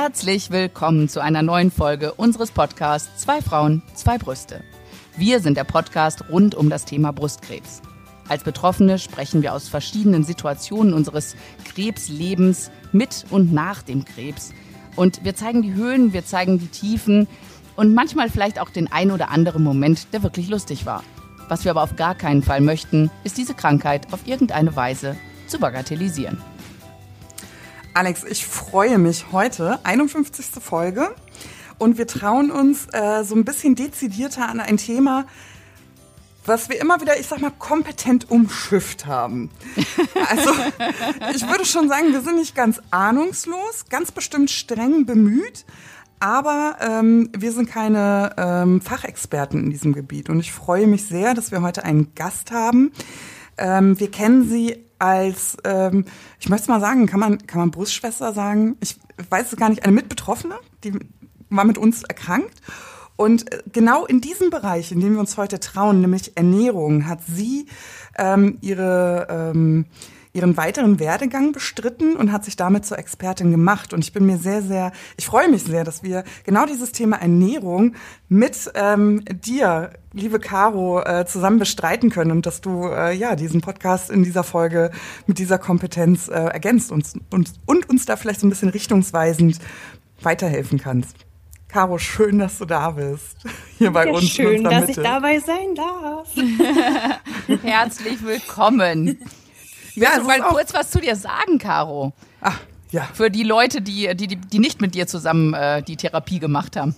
Herzlich willkommen zu einer neuen Folge unseres Podcasts Zwei Frauen, zwei Brüste. Wir sind der Podcast rund um das Thema Brustkrebs. Als Betroffene sprechen wir aus verschiedenen Situationen unseres Krebslebens mit und nach dem Krebs. Und wir zeigen die Höhen, wir zeigen die Tiefen und manchmal vielleicht auch den ein oder anderen Moment, der wirklich lustig war. Was wir aber auf gar keinen Fall möchten, ist diese Krankheit auf irgendeine Weise zu bagatellisieren. Alex, ich freue mich heute, 51. Folge. Und wir trauen uns äh, so ein bisschen dezidierter an ein Thema, was wir immer wieder, ich sag mal, kompetent umschifft haben. Also, ich würde schon sagen, wir sind nicht ganz ahnungslos, ganz bestimmt streng bemüht, aber ähm, wir sind keine ähm, Fachexperten in diesem Gebiet. Und ich freue mich sehr, dass wir heute einen Gast haben. Ähm, wir kennen sie als, ähm, ich möchte mal sagen, kann man, kann man Brustschwester sagen? Ich weiß es gar nicht, eine Mitbetroffene, die war mit uns erkrankt. Und äh, genau in diesem Bereich, in dem wir uns heute trauen, nämlich Ernährung, hat sie ähm, ihre ähm, ihren weiteren Werdegang bestritten und hat sich damit zur Expertin gemacht. Und ich bin mir sehr, sehr, ich freue mich sehr, dass wir genau dieses Thema Ernährung mit ähm, dir, liebe Caro, äh, zusammen bestreiten können und dass du äh, ja diesen Podcast in dieser Folge mit dieser Kompetenz äh, ergänzt und, und, und uns da vielleicht so ein bisschen richtungsweisend weiterhelfen kannst. Caro, schön, dass du da bist. Hier bei ja, uns. Schön, dass Mitte. ich dabei sein darf. Herzlich willkommen. Ja, Willst du mal kurz was zu dir sagen, Caro? Ach, ja. Für die Leute, die, die, die nicht mit dir zusammen äh, die Therapie gemacht haben.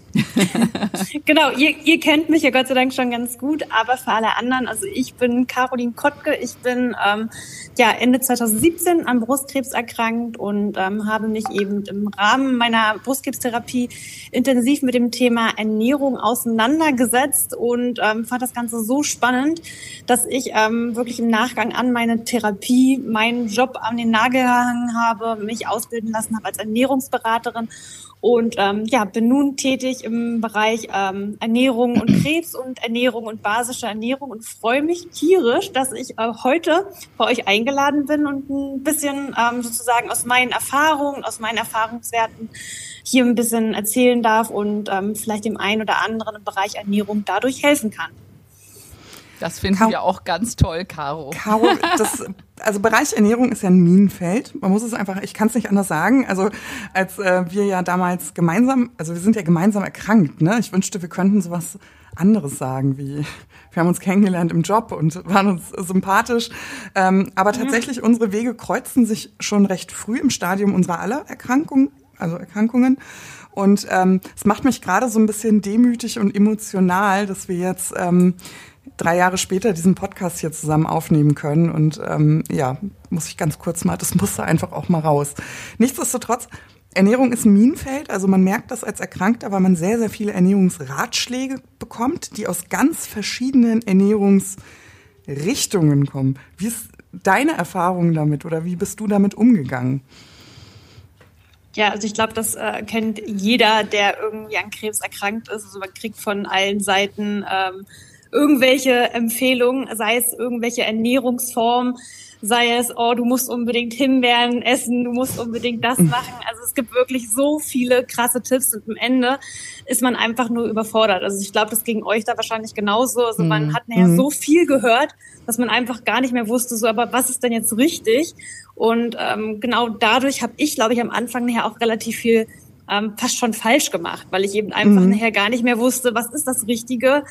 genau, ihr, ihr kennt mich ja Gott sei Dank schon ganz gut, aber für alle anderen, also ich bin Caroline Kottke, ich bin ähm, ja Ende 2017 an Brustkrebs erkrankt und ähm, habe mich eben im Rahmen meiner Brustkrebstherapie intensiv mit dem Thema Ernährung auseinandergesetzt und ähm, fand das Ganze so spannend, dass ich ähm, wirklich im Nachgang an meine Therapie meinen Job an den Nagel gehangen habe, mich aus ausbilden lassen habe als Ernährungsberaterin und ähm, ja, bin nun tätig im Bereich ähm, Ernährung und Krebs und Ernährung und basische Ernährung und freue mich tierisch, dass ich äh, heute bei euch eingeladen bin und ein bisschen ähm, sozusagen aus meinen Erfahrungen, aus meinen Erfahrungswerten hier ein bisschen erzählen darf und ähm, vielleicht dem einen oder anderen im Bereich Ernährung dadurch helfen kann. Das finden Caro, wir auch ganz toll, Caro. Caro, das, also Bereich Ernährung ist ja ein Minenfeld. Man muss es einfach, ich kann es nicht anders sagen. Also als äh, wir ja damals gemeinsam, also wir sind ja gemeinsam erkrankt, ne? Ich wünschte, wir könnten sowas anderes sagen, wie wir haben uns kennengelernt im Job und waren uns sympathisch. Ähm, aber tatsächlich, ja. unsere Wege kreuzen sich schon recht früh im Stadium unserer aller Erkrankungen, also Erkrankungen. Und ähm, es macht mich gerade so ein bisschen demütig und emotional, dass wir jetzt ähm, drei Jahre später diesen Podcast hier zusammen aufnehmen können. Und ähm, ja, muss ich ganz kurz mal, das musste einfach auch mal raus. Nichtsdestotrotz, Ernährung ist ein Minenfeld, also man merkt das als Erkrankter, weil man sehr, sehr viele Ernährungsratschläge bekommt, die aus ganz verschiedenen Ernährungsrichtungen kommen. Wie ist deine Erfahrung damit oder wie bist du damit umgegangen? Ja, also ich glaube, das äh, kennt jeder, der irgendwie an Krebs erkrankt ist. Also man kriegt von allen Seiten ähm, irgendwelche Empfehlungen, sei es irgendwelche Ernährungsformen, sei es, oh, du musst unbedingt Himbeeren essen, du musst unbedingt das machen. Also es gibt wirklich so viele krasse Tipps und am Ende ist man einfach nur überfordert. Also ich glaube, das ging euch da wahrscheinlich genauso. Also man mhm. hat nachher mhm. so viel gehört, dass man einfach gar nicht mehr wusste, so, aber was ist denn jetzt richtig? Und ähm, genau dadurch habe ich, glaube ich, am Anfang nachher auch relativ viel ähm, fast schon falsch gemacht, weil ich eben einfach mhm. nachher gar nicht mehr wusste, was ist das Richtige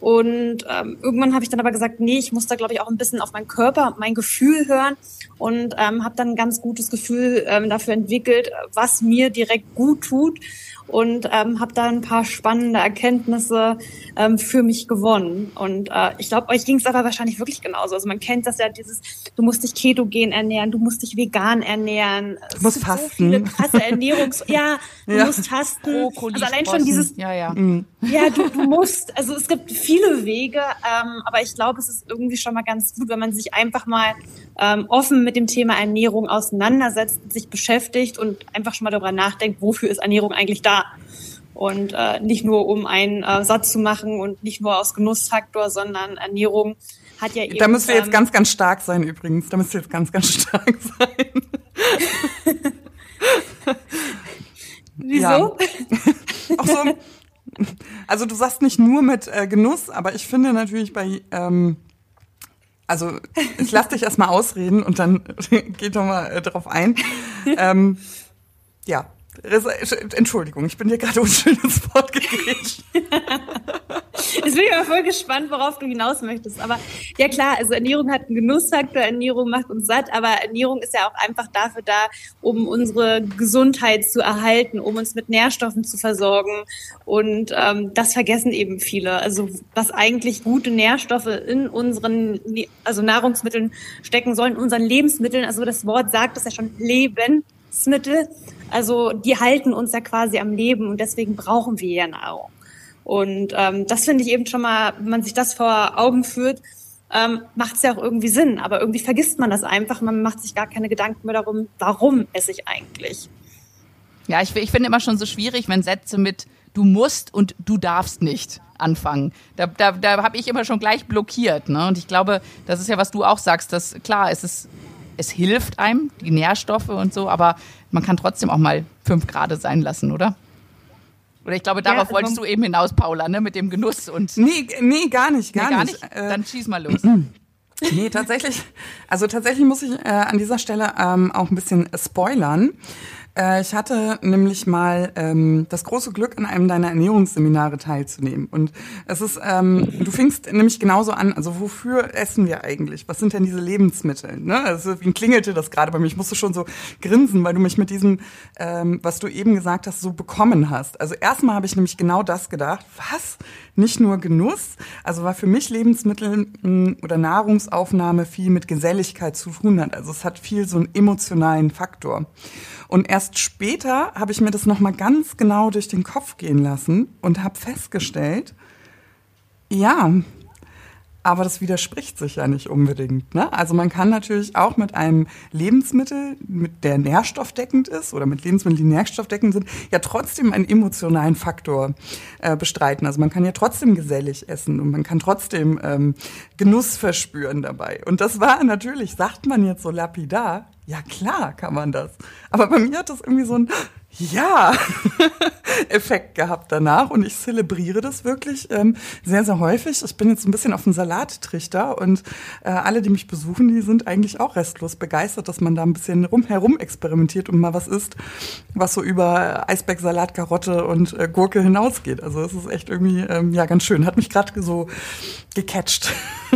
und ähm, irgendwann habe ich dann aber gesagt, nee, ich muss da, glaube ich, auch ein bisschen auf meinen Körper, mein Gefühl hören und ähm, habe dann ein ganz gutes Gefühl ähm, dafür entwickelt, was mir direkt gut tut und ähm, habe da ein paar spannende Erkenntnisse ähm, für mich gewonnen. Und äh, ich glaube, euch ging es aber wahrscheinlich wirklich genauso. Also man kennt das ja, dieses, du musst dich ketogen ernähren, du musst dich vegan ernähren. Du musst fasten. So viele krasse Ernährungs... ja, du ja. musst fasten. Brokkoli also allein schon dieses... Ja, ja. Mhm. Ja, du, du musst. Also es gibt viele Wege, ähm, aber ich glaube, es ist irgendwie schon mal ganz gut, wenn man sich einfach mal ähm, offen mit dem Thema Ernährung auseinandersetzt, sich beschäftigt und einfach schon mal darüber nachdenkt, wofür ist Ernährung eigentlich da? Und äh, nicht nur um einen äh, Satz zu machen und nicht nur aus Genussfaktor, sondern Ernährung hat ja eben. Da müsst ihr jetzt ähm, ganz, ganz stark sein übrigens. Da müsst ihr jetzt ganz, ganz stark sein. Wieso? Auch so, also du sagst nicht nur mit äh, Genuss, aber ich finde natürlich bei, ähm, also ich lass dich erstmal ausreden und dann geht doch mal äh, drauf ein. ähm, ja, Entschuldigung, ich bin dir gerade unschön ins Wort gegrätscht. Jetzt bin ich aber voll gespannt, worauf du hinaus möchtest. Aber ja klar, also Ernährung hat einen Genussfaktor, Ernährung macht uns satt, aber Ernährung ist ja auch einfach dafür da, um unsere Gesundheit zu erhalten, um uns mit Nährstoffen zu versorgen. Und ähm, das vergessen eben viele. Also was eigentlich gute Nährstoffe in unseren also Nahrungsmitteln stecken sollen, in unseren Lebensmitteln. Also das Wort sagt es ja schon Lebensmittel. Also die halten uns ja quasi am Leben und deswegen brauchen wir ja Nahrung. Und ähm, das finde ich eben schon mal, wenn man sich das vor Augen führt, ähm, macht es ja auch irgendwie Sinn. Aber irgendwie vergisst man das einfach. Man macht sich gar keine Gedanken mehr darum, warum esse ich eigentlich. Ja, ich, ich finde immer schon so schwierig, wenn Sätze mit du musst und du darfst nicht anfangen. Da, da, da habe ich immer schon gleich blockiert. Ne? Und ich glaube, das ist ja, was du auch sagst, dass klar, es ist, es hilft einem, die Nährstoffe und so, aber man kann trotzdem auch mal fünf Grad sein lassen, oder? Oder ich glaube, darauf ja, wolltest du eben hinaus, Paula, ne, mit dem Genuss und. Nee, nee, gar nicht, gar, nee, gar nicht. nicht. Äh, Dann schieß mal los. Nee, tatsächlich, also tatsächlich muss ich äh, an dieser Stelle ähm, auch ein bisschen spoilern. Äh, ich hatte nämlich mal ähm, das große Glück, an einem deiner Ernährungsseminare teilzunehmen. Und es ist, ähm, du fingst nämlich genauso an, also wofür essen wir eigentlich? Was sind denn diese Lebensmittel? Ne? Also wie klingelte das gerade bei mir? Ich musste schon so grinsen, weil du mich mit diesem, ähm, was du eben gesagt hast, so bekommen hast. Also erstmal habe ich nämlich genau das gedacht. Was? Nicht nur Genuss? Also weil für mich Lebensmittel mh, hm, oder Nahrungsaufnahme viel mit Geselligkeit zu tun hat. Also es hat viel so einen emotionalen Faktor. Und erst später habe ich mir das nochmal ganz genau durch den Kopf gehen lassen und habe festgestellt, ja, aber das widerspricht sich ja nicht unbedingt. Ne? Also man kann natürlich auch mit einem Lebensmittel, mit der nährstoffdeckend ist oder mit Lebensmitteln, die nährstoffdeckend sind, ja trotzdem einen emotionalen Faktor äh, bestreiten. Also man kann ja trotzdem gesellig essen und man kann trotzdem ähm, Genuss verspüren dabei. Und das war natürlich, sagt man jetzt so lapidar, ja klar kann man das. Aber bei mir hat das irgendwie so ein ja, Effekt gehabt danach und ich zelebriere das wirklich ähm, sehr, sehr häufig. Ich bin jetzt ein bisschen auf dem Salattrichter und äh, alle, die mich besuchen, die sind eigentlich auch restlos begeistert, dass man da ein bisschen rumherum experimentiert und mal was isst, was so über Eisbergsalat, Karotte und äh, Gurke hinausgeht. Also es ist echt irgendwie ähm, ja ganz schön. Hat mich gerade so gecatcht.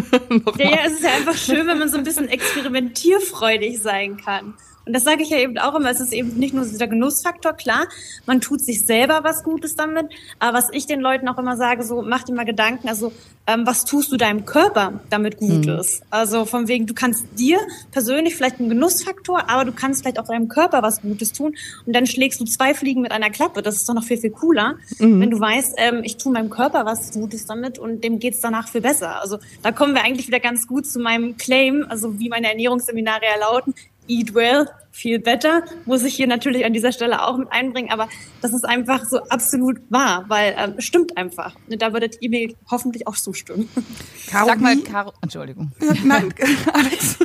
ja, ja, es ist ja einfach schön, wenn man so ein bisschen experimentierfreudig sein kann. Und das sage ich ja eben auch immer, es ist eben nicht nur dieser Genussfaktor, klar, man tut sich selber was Gutes damit, aber was ich den Leuten auch immer sage, so mach dir mal Gedanken, also ähm, was tust du deinem Körper damit Gutes? Mhm. Also von wegen, du kannst dir persönlich vielleicht einen Genussfaktor, aber du kannst vielleicht auch deinem Körper was Gutes tun und dann schlägst du zwei Fliegen mit einer Klappe. Das ist doch noch viel, viel cooler, mhm. wenn du weißt, ähm, ich tue meinem Körper was Gutes damit und dem geht's danach viel besser. Also da kommen wir eigentlich wieder ganz gut zu meinem Claim, also wie meine Ernährungsseminare ja lauten. Eat Well, Feel Better, muss ich hier natürlich an dieser Stelle auch mit einbringen, aber das ist einfach so absolut wahr, weil ähm, stimmt einfach. Da würdet ihr mir hoffentlich auch zustimmen. Caro, Sag mal, Caro, Entschuldigung. Nein, Alex.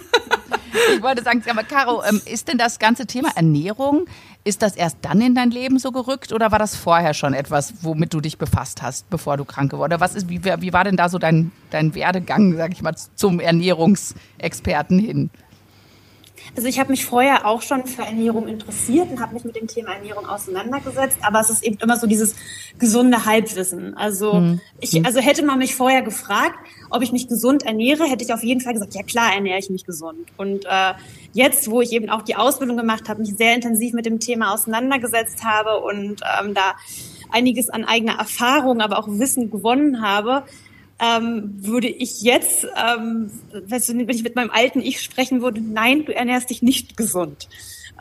Ich wollte sagen, aber Caro, ähm, ist denn das ganze Thema Ernährung, ist das erst dann in dein Leben so gerückt oder war das vorher schon etwas, womit du dich befasst hast, bevor du krank geworden bist? Was ist, wie, wie war denn da so dein, dein Werdegang, sag ich mal, zum Ernährungsexperten hin? Also ich habe mich vorher auch schon für Ernährung interessiert und habe mich mit dem Thema Ernährung auseinandergesetzt, aber es ist eben immer so dieses gesunde Halbwissen. Also mhm. ich, also hätte man mich vorher gefragt, ob ich mich gesund ernähre, hätte ich auf jeden Fall gesagt, ja klar ernähre ich mich gesund. Und äh, jetzt, wo ich eben auch die Ausbildung gemacht habe, mich sehr intensiv mit dem Thema auseinandergesetzt habe und ähm, da einiges an eigener Erfahrung, aber auch Wissen gewonnen habe, ähm, würde ich jetzt, ähm, wenn ich mit meinem alten Ich sprechen würde, nein, du ernährst dich nicht gesund.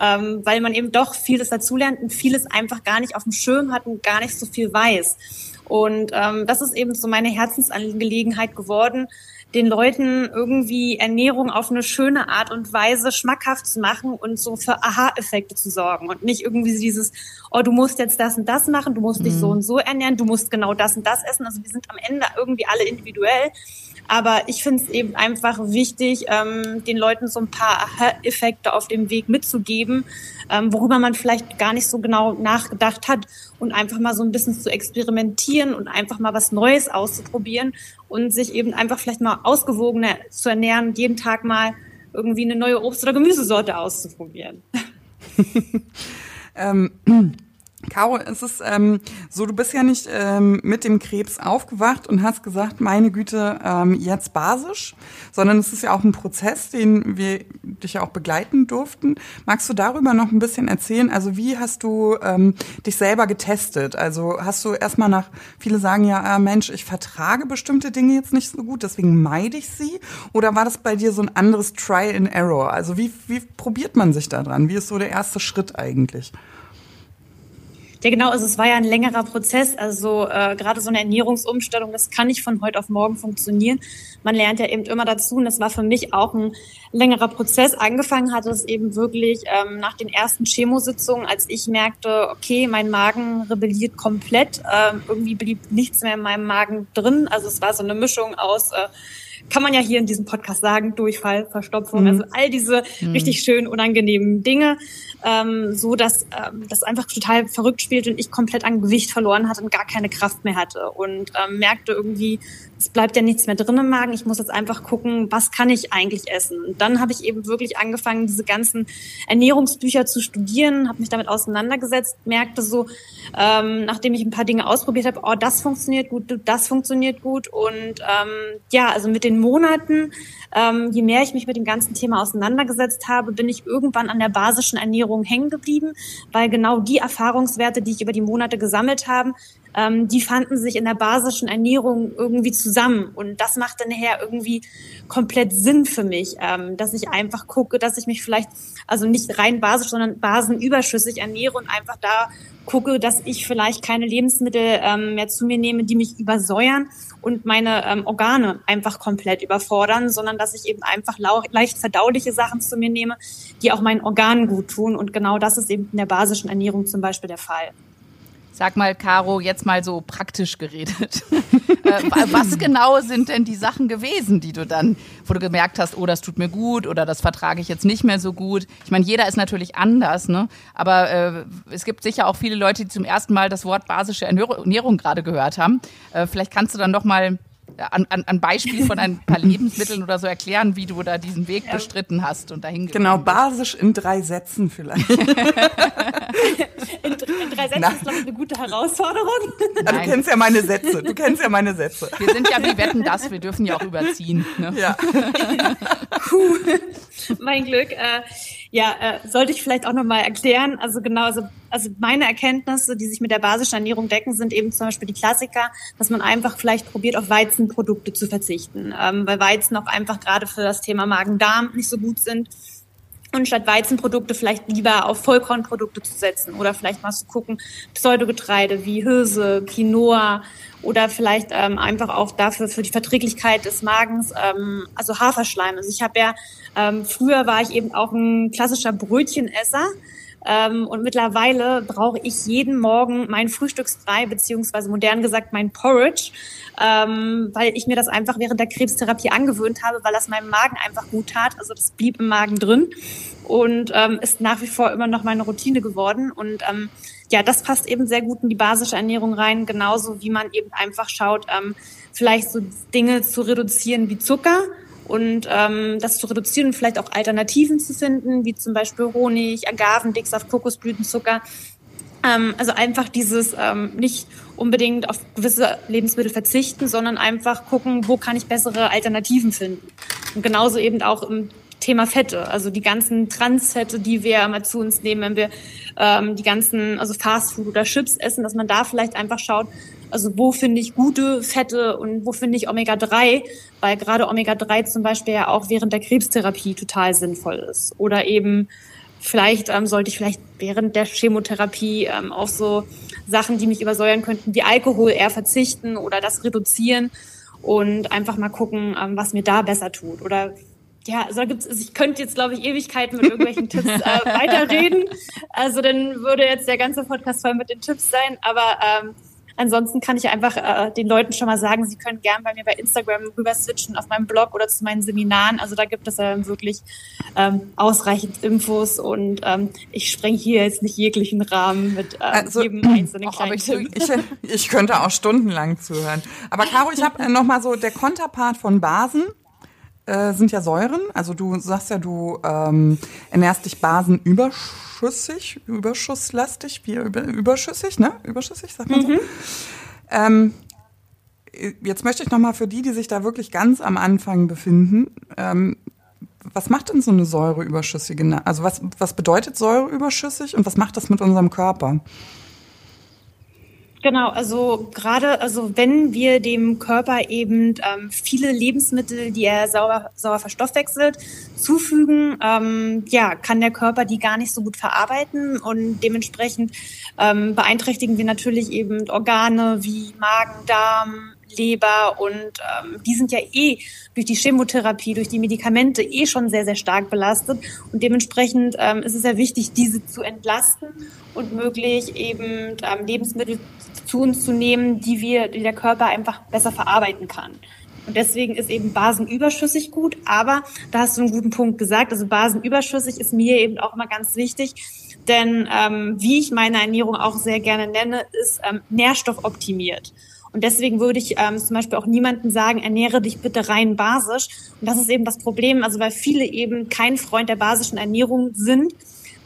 Ähm, weil man eben doch vieles dazulernt und vieles einfach gar nicht auf dem Schirm hat und gar nicht so viel weiß. Und ähm, das ist eben so meine Herzensangelegenheit geworden, den Leuten irgendwie Ernährung auf eine schöne Art und Weise schmackhaft zu machen und so für Aha-Effekte zu sorgen und nicht irgendwie dieses, oh, du musst jetzt das und das machen, du musst dich so mhm. und so ernähren, du musst genau das und das essen. Also wir sind am Ende irgendwie alle individuell. Aber ich finde es eben einfach wichtig, ähm, den Leuten so ein paar Effekte auf dem Weg mitzugeben, ähm, worüber man vielleicht gar nicht so genau nachgedacht hat und einfach mal so ein bisschen zu experimentieren und einfach mal was Neues auszuprobieren und sich eben einfach vielleicht mal ausgewogener zu ernähren und jeden Tag mal irgendwie eine neue Obst- oder Gemüsesorte auszuprobieren. ähm, Caro, es ist ähm, so, du bist ja nicht ähm, mit dem Krebs aufgewacht und hast gesagt, meine Güte, ähm, jetzt basisch, sondern es ist ja auch ein Prozess, den wir dich ja auch begleiten durften. Magst du darüber noch ein bisschen erzählen? Also wie hast du ähm, dich selber getestet? Also hast du erstmal nach, viele sagen ja, äh, Mensch, ich vertrage bestimmte Dinge jetzt nicht so gut, deswegen meide ich sie. Oder war das bei dir so ein anderes Trial and Error? Also wie, wie probiert man sich da dran? Wie ist so der erste Schritt eigentlich? Ja, genau. Also es war ja ein längerer Prozess. Also äh, gerade so eine Ernährungsumstellung, das kann nicht von heute auf morgen funktionieren. Man lernt ja eben immer dazu. Und das war für mich auch ein längerer Prozess. Angefangen hat es eben wirklich ähm, nach den ersten Chemositzungen, als ich merkte, okay, mein Magen rebelliert komplett. Ähm, irgendwie blieb nichts mehr in meinem Magen drin. Also es war so eine Mischung aus äh, kann man ja hier in diesem Podcast sagen, Durchfall, Verstopfung, mhm. also all diese mhm. richtig schön unangenehmen Dinge ähm, so dass ähm, das einfach total verrückt spielt und ich komplett an Gewicht verloren hatte und gar keine Kraft mehr hatte und ähm, merkte irgendwie, es bleibt ja nichts mehr drin im Magen. Ich muss jetzt einfach gucken, was kann ich eigentlich essen. Und dann habe ich eben wirklich angefangen, diese ganzen Ernährungsbücher zu studieren, habe mich damit auseinandergesetzt, merkte so, ähm, nachdem ich ein paar Dinge ausprobiert habe, oh, das funktioniert gut, das funktioniert gut. Und ähm, ja, also mit den Monaten, ähm, je mehr ich mich mit dem ganzen Thema auseinandergesetzt habe, bin ich irgendwann an der basischen Ernährung hängen geblieben, weil genau die Erfahrungswerte, die ich über die Monate gesammelt habe, ähm, die fanden sich in der basischen Ernährung irgendwie zusammen. Und das macht dann nachher irgendwie komplett Sinn für mich, ähm, dass ich einfach gucke, dass ich mich vielleicht, also nicht rein basisch, sondern basenüberschüssig ernähre und einfach da gucke, dass ich vielleicht keine Lebensmittel ähm, mehr zu mir nehme, die mich übersäuern und meine ähm, Organe einfach komplett überfordern, sondern dass ich eben einfach leicht verdauliche Sachen zu mir nehme, die auch meinen Organen gut tun. Und genau das ist eben in der basischen Ernährung zum Beispiel der Fall. Sag mal, Caro, jetzt mal so praktisch geredet. Äh, was genau sind denn die Sachen gewesen, die du dann, wo du gemerkt hast, oh, das tut mir gut oder das vertrage ich jetzt nicht mehr so gut? Ich meine, jeder ist natürlich anders, ne? Aber äh, es gibt sicher auch viele Leute, die zum ersten Mal das Wort basische Ernährung gerade gehört haben. Äh, vielleicht kannst du dann noch mal an, an, an Beispiel von ein paar Lebensmitteln oder so erklären, wie du da diesen Weg bestritten hast und dahin Genau, basisch in drei Sätzen vielleicht. in, in, drei Sätzen Na. ist, glaube ich, eine gute Herausforderung. Ja, du kennst ja meine Sätze. Du kennst ja meine Sätze. Wir sind ja wie Wetten das, wir dürfen ja auch überziehen. Ne? Ja. Mein Glück. Äh, ja, äh, sollte ich vielleicht auch nochmal erklären. Also genau, also, also meine Erkenntnisse, die sich mit der basischen Ernährung decken, sind eben zum Beispiel die Klassiker, dass man einfach vielleicht probiert, auf Weizenprodukte zu verzichten, ähm, weil Weizen auch einfach gerade für das Thema Magen-Darm nicht so gut sind. Und statt Weizenprodukte vielleicht lieber auf Vollkornprodukte zu setzen oder vielleicht mal zu gucken, Pseudogetreide wie Hirse, Quinoa, oder vielleicht ähm, einfach auch dafür für die Verträglichkeit des Magens, ähm, also Haferschleim. Also ich habe ja, ähm, früher war ich eben auch ein klassischer Brötchenesser. Ähm, und mittlerweile brauche ich jeden Morgen mein Frühstücksbrei, beziehungsweise modern gesagt mein Porridge, ähm, weil ich mir das einfach während der Krebstherapie angewöhnt habe, weil das meinem Magen einfach gut tat. Also das blieb im Magen drin und ähm, ist nach wie vor immer noch meine Routine geworden. Und ja, das passt eben sehr gut in die basische Ernährung rein, genauso wie man eben einfach schaut, vielleicht so Dinge zu reduzieren wie Zucker und ähm, das zu reduzieren und vielleicht auch Alternativen zu finden, wie zum Beispiel Honig, Agavendicksaft, Kokosblütenzucker. Ähm, also einfach dieses ähm, nicht unbedingt auf gewisse Lebensmittel verzichten, sondern einfach gucken, wo kann ich bessere Alternativen finden. Und genauso eben auch im Thema Fette, also die ganzen Transfette, die wir mal zu uns nehmen, wenn wir ähm, die ganzen, also Fastfood oder Chips essen, dass man da vielleicht einfach schaut, also wo finde ich gute Fette und wo finde ich Omega-3, weil gerade Omega-3 zum Beispiel ja auch während der Krebstherapie total sinnvoll ist. Oder eben vielleicht ähm, sollte ich vielleicht während der Chemotherapie ähm, auf so Sachen, die mich übersäuern könnten, wie Alkohol eher verzichten oder das reduzieren und einfach mal gucken, ähm, was mir da besser tut. Oder ja, also, gibt's, also ich könnte jetzt, glaube ich, Ewigkeiten mit irgendwelchen Tipps äh, weiterreden. Also dann würde jetzt der ganze Podcast voll mit den Tipps sein. Aber ähm, Ansonsten kann ich einfach äh, den Leuten schon mal sagen, sie können gern bei mir bei Instagram rüber switchen auf meinem Blog oder zu meinen Seminaren. Also da gibt es ja wirklich ähm, ausreichend Infos und ähm, ich spreng hier jetzt nicht jeglichen Rahmen mit ähm, also, jedem einzelnen kleinen ich, ich, ich, könnte auch stundenlang zuhören. Aber Caro, ich habe noch mal so der Konterpart von Basen äh, sind ja Säuren. Also du sagst ja, du ähm, ernährst dich basenüberschüssig, überschusslastig, wie über, überschüssig, ne? Überschüssig, sagt man so. Mhm. Ähm, jetzt möchte ich noch mal für die, die sich da wirklich ganz am Anfang befinden, ähm, was macht denn so eine Säureüberschüssige? Also was, was bedeutet Säureüberschüssig und was macht das mit unserem Körper? Genau, also gerade, also wenn wir dem Körper eben ähm, viele Lebensmittel, die er sauer, sauer verstoffwechselt, zufügen, ähm, ja, kann der Körper die gar nicht so gut verarbeiten und dementsprechend ähm, beeinträchtigen wir natürlich eben Organe wie Magen, Darm, Leber und ähm, die sind ja eh durch die Chemotherapie, durch die Medikamente eh schon sehr, sehr stark belastet und dementsprechend ähm, ist es sehr wichtig, diese zu entlasten und möglich eben ähm, Lebensmittel zu uns zu nehmen, die wir, die der Körper einfach besser verarbeiten kann. Und deswegen ist eben basenüberschüssig gut. Aber da hast du einen guten Punkt gesagt. Also basenüberschüssig ist mir eben auch mal ganz wichtig. Denn ähm, wie ich meine Ernährung auch sehr gerne nenne, ist ähm, nährstoffoptimiert. Und deswegen würde ich ähm, zum Beispiel auch niemanden sagen, ernähre dich bitte rein basisch. Und das ist eben das Problem, also weil viele eben kein Freund der basischen Ernährung sind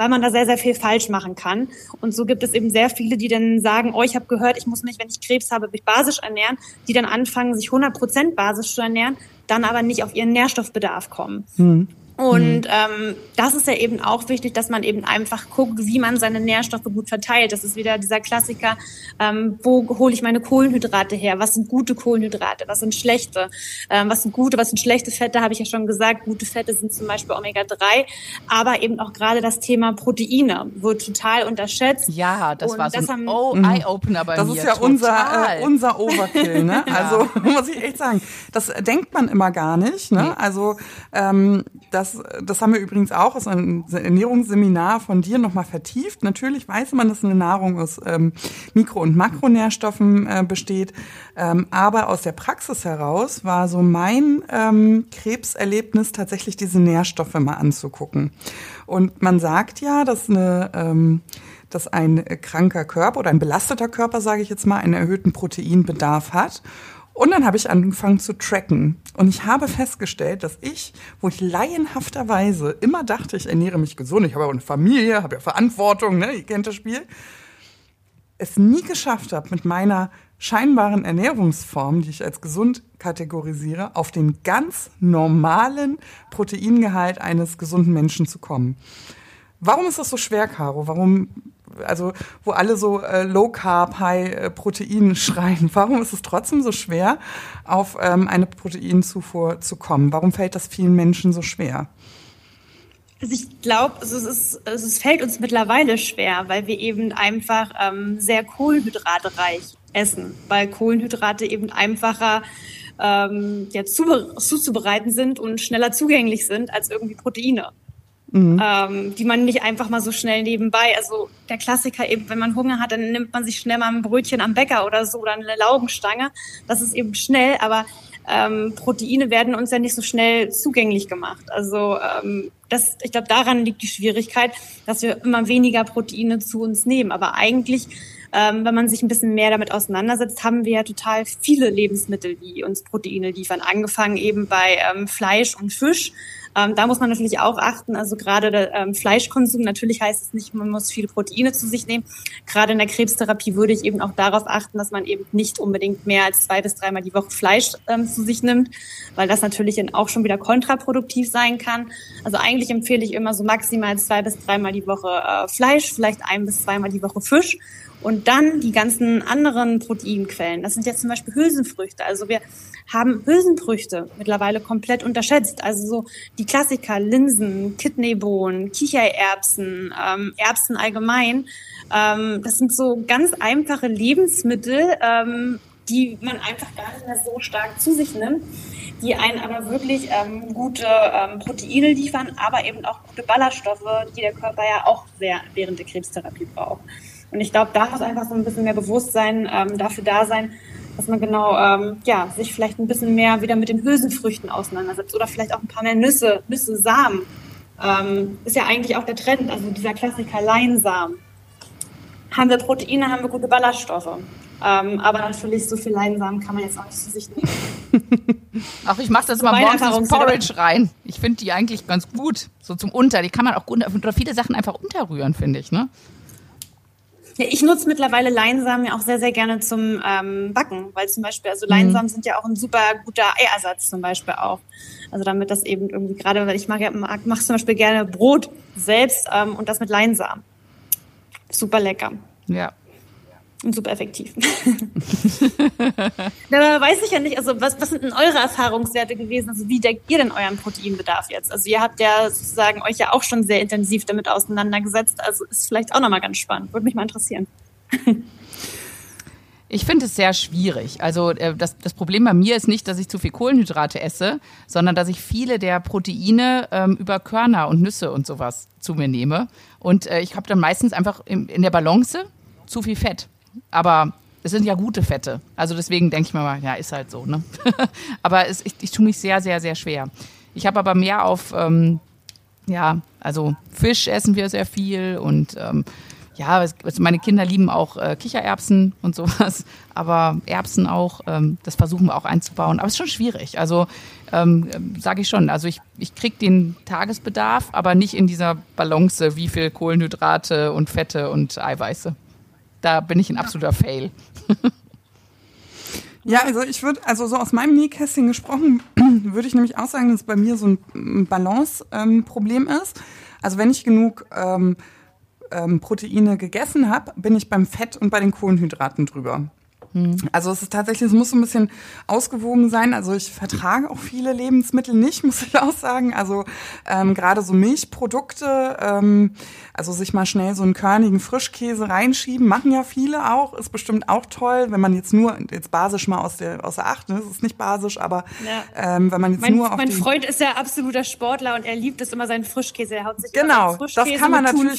weil man da sehr, sehr viel falsch machen kann. Und so gibt es eben sehr viele, die dann sagen, oh, ich habe gehört, ich muss mich, wenn ich Krebs habe, mich basisch ernähren, die dann anfangen, sich 100 Prozent basisch zu ernähren, dann aber nicht auf ihren Nährstoffbedarf kommen. Mhm. Und mhm. ähm, das ist ja eben auch wichtig, dass man eben einfach guckt, wie man seine Nährstoffe gut verteilt. Das ist wieder dieser Klassiker, ähm, wo hole ich meine Kohlenhydrate her? Was sind gute Kohlenhydrate? Was sind schlechte? Ähm, was sind gute, was sind schlechte Fette? Habe ich ja schon gesagt. Gute Fette sind zum Beispiel Omega-3, aber eben auch gerade das Thema Proteine wird total unterschätzt. Ja, das Und war so das ein oh, Eye-Opener bei das mir. Das ist ja unser, äh, unser Overkill. Ne? ja. Also muss ich echt sagen, das denkt man immer gar nicht. Ne? Also ähm, das das, haben wir übrigens auch aus einem Ernährungsseminar von dir nochmal vertieft. Natürlich weiß man, dass eine Nahrung aus ähm, Mikro- und Makronährstoffen äh, besteht. Ähm, aber aus der Praxis heraus war so mein ähm, Krebserlebnis tatsächlich diese Nährstoffe mal anzugucken. Und man sagt ja, dass eine ähm, dass ein kranker Körper oder ein belasteter Körper, sage ich jetzt mal, einen erhöhten Proteinbedarf hat. Und dann habe ich angefangen zu tracken. Und ich habe festgestellt, dass ich, wo ich laienhafterweise immer dachte, ich ernähre mich gesund, ich habe ja auch eine Familie, habe ja Verantwortung, ne, ihr kennt das Spiel, es nie geschafft habe, mit meiner scheinbaren Ernährungsform, die ich als gesund kategorisiere, auf den ganz normalen Proteingehalt eines gesunden Menschen zu kommen. Warum ist das so schwer, Caro? Warum also wo alle so äh, Low Carb, High äh, Protein schreien. Warum ist es trotzdem so schwer, auf ähm, eine Proteinzufuhr zu kommen? Warum fällt das vielen Menschen so schwer? Also ich glaube, es, ist, es fällt uns mittlerweile schwer, weil wir eben einfach ähm, sehr kohlenhydratereich essen, weil Kohlenhydrate eben einfacher ähm, ja, zuzubereiten sind und schneller zugänglich sind als irgendwie Proteine mhm. ähm, die man nicht einfach mal so schnell nebenbei, also der Klassiker eben, wenn man Hunger hat, dann nimmt man sich schnell mal ein Brötchen am Bäcker oder so oder eine Laugenstange. Das ist eben schnell, aber ähm, Proteine werden uns ja nicht so schnell zugänglich gemacht. Also ähm, das, ich glaube, daran liegt die Schwierigkeit, dass wir immer weniger Proteine zu uns nehmen. Aber eigentlich, ähm, wenn man sich ein bisschen mehr damit auseinandersetzt, haben wir ja total viele Lebensmittel, die uns Proteine liefern. Angefangen eben bei ähm, Fleisch und Fisch. Ähm, da muss man natürlich auch achten, also gerade der ähm, Fleischkonsum, natürlich heißt es nicht, man muss viele Proteine zu sich nehmen. Gerade in der Krebstherapie würde ich eben auch darauf achten, dass man eben nicht unbedingt mehr als zwei bis dreimal die Woche Fleisch ähm, zu sich nimmt, weil das natürlich dann auch schon wieder kontraproduktiv sein kann. Also eigentlich empfehle ich immer so maximal zwei bis dreimal die Woche äh, Fleisch, vielleicht ein bis zweimal die Woche Fisch. Und dann die ganzen anderen Proteinquellen. Das sind jetzt zum Beispiel Hülsenfrüchte. Also wir haben Hülsenfrüchte mittlerweile komplett unterschätzt. Also so die Klassiker Linsen, Kidneybohnen, Kichererbsen, ähm, Erbsen allgemein. Ähm, das sind so ganz einfache Lebensmittel, ähm, die man einfach gar nicht mehr so stark zu sich nimmt, die einen aber wirklich ähm, gute ähm, Proteine liefern, aber eben auch gute Ballaststoffe, die der Körper ja auch sehr während der Krebstherapie braucht. Und ich glaube, da muss einfach so ein bisschen mehr Bewusstsein ähm, dafür da sein, dass man genau ähm, ja, sich vielleicht ein bisschen mehr wieder mit den Hülsenfrüchten auseinandersetzt oder vielleicht auch ein paar mehr Nüsse, Nüsse, Samen. Ähm, ist ja eigentlich auch der Trend, also dieser Klassiker Leinsamen. Haben wir Proteine, haben wir gute Ballaststoffe. Ähm, aber natürlich, so viel Leinsamen kann man jetzt auch nicht zu sich nehmen. Ach, ich mache das immer morgens ins Porridge rein. Ich finde die eigentlich ganz gut. So zum Unter. Die kann man auch oder viele Sachen einfach unterrühren, finde ich, ne? Ja, ich nutze mittlerweile Leinsamen ja auch sehr, sehr gerne zum ähm, Backen, weil zum Beispiel, also Leinsamen mhm. sind ja auch ein super guter Eiersatz zum Beispiel auch. Also damit das eben irgendwie gerade, weil ich mag ja, mag, mache zum Beispiel gerne Brot selbst ähm, und das mit Leinsamen. Super lecker. Ja, und super effektiv. da weiß ich ja nicht, also was, was sind denn eure Erfahrungswerte gewesen? Also wie deckt ihr denn euren Proteinbedarf jetzt? Also ihr habt ja sozusagen euch ja auch schon sehr intensiv damit auseinandergesetzt. Also ist vielleicht auch nochmal ganz spannend. Würde mich mal interessieren. Ich finde es sehr schwierig. Also äh, das, das Problem bei mir ist nicht, dass ich zu viel Kohlenhydrate esse, sondern dass ich viele der Proteine ähm, über Körner und Nüsse und sowas zu mir nehme. Und äh, ich habe dann meistens einfach in, in der Balance zu viel Fett. Aber es sind ja gute Fette. Also deswegen denke ich mir mal, ja, ist halt so. Ne? aber es, ich, ich tue mich sehr, sehr, sehr schwer. Ich habe aber mehr auf, ähm, ja, also Fisch essen wir sehr viel und ähm, ja, meine Kinder lieben auch äh, Kichererbsen und sowas, aber Erbsen auch, ähm, das versuchen wir auch einzubauen. Aber es ist schon schwierig. Also ähm, sage ich schon. Also ich, ich kriege den Tagesbedarf, aber nicht in dieser Balance, wie viel Kohlenhydrate und Fette und Eiweiße. Da bin ich ein absoluter Fail. Ja, also ich würde, also so aus meinem Nähkästchen gesprochen, würde ich nämlich auch sagen, dass es bei mir so ein Balance-Problem ähm, ist. Also wenn ich genug ähm, ähm, Proteine gegessen habe, bin ich beim Fett und bei den Kohlenhydraten drüber. Hm. Also es ist tatsächlich, es muss so ein bisschen ausgewogen sein. Also ich vertrage auch viele Lebensmittel nicht, muss ich auch sagen. Also ähm, gerade so Milchprodukte, ähm, also sich mal schnell so einen körnigen Frischkäse reinschieben, machen ja viele auch. Ist bestimmt auch toll, wenn man jetzt nur, jetzt basisch mal aus der, aus der Acht, ne? das ist nicht basisch, aber ja. ähm, wenn man jetzt mein, nur auf Mein Freund ist ja absoluter Sportler und er liebt es immer seinen Frischkäse. Er haut sich genau, das kann man natürlich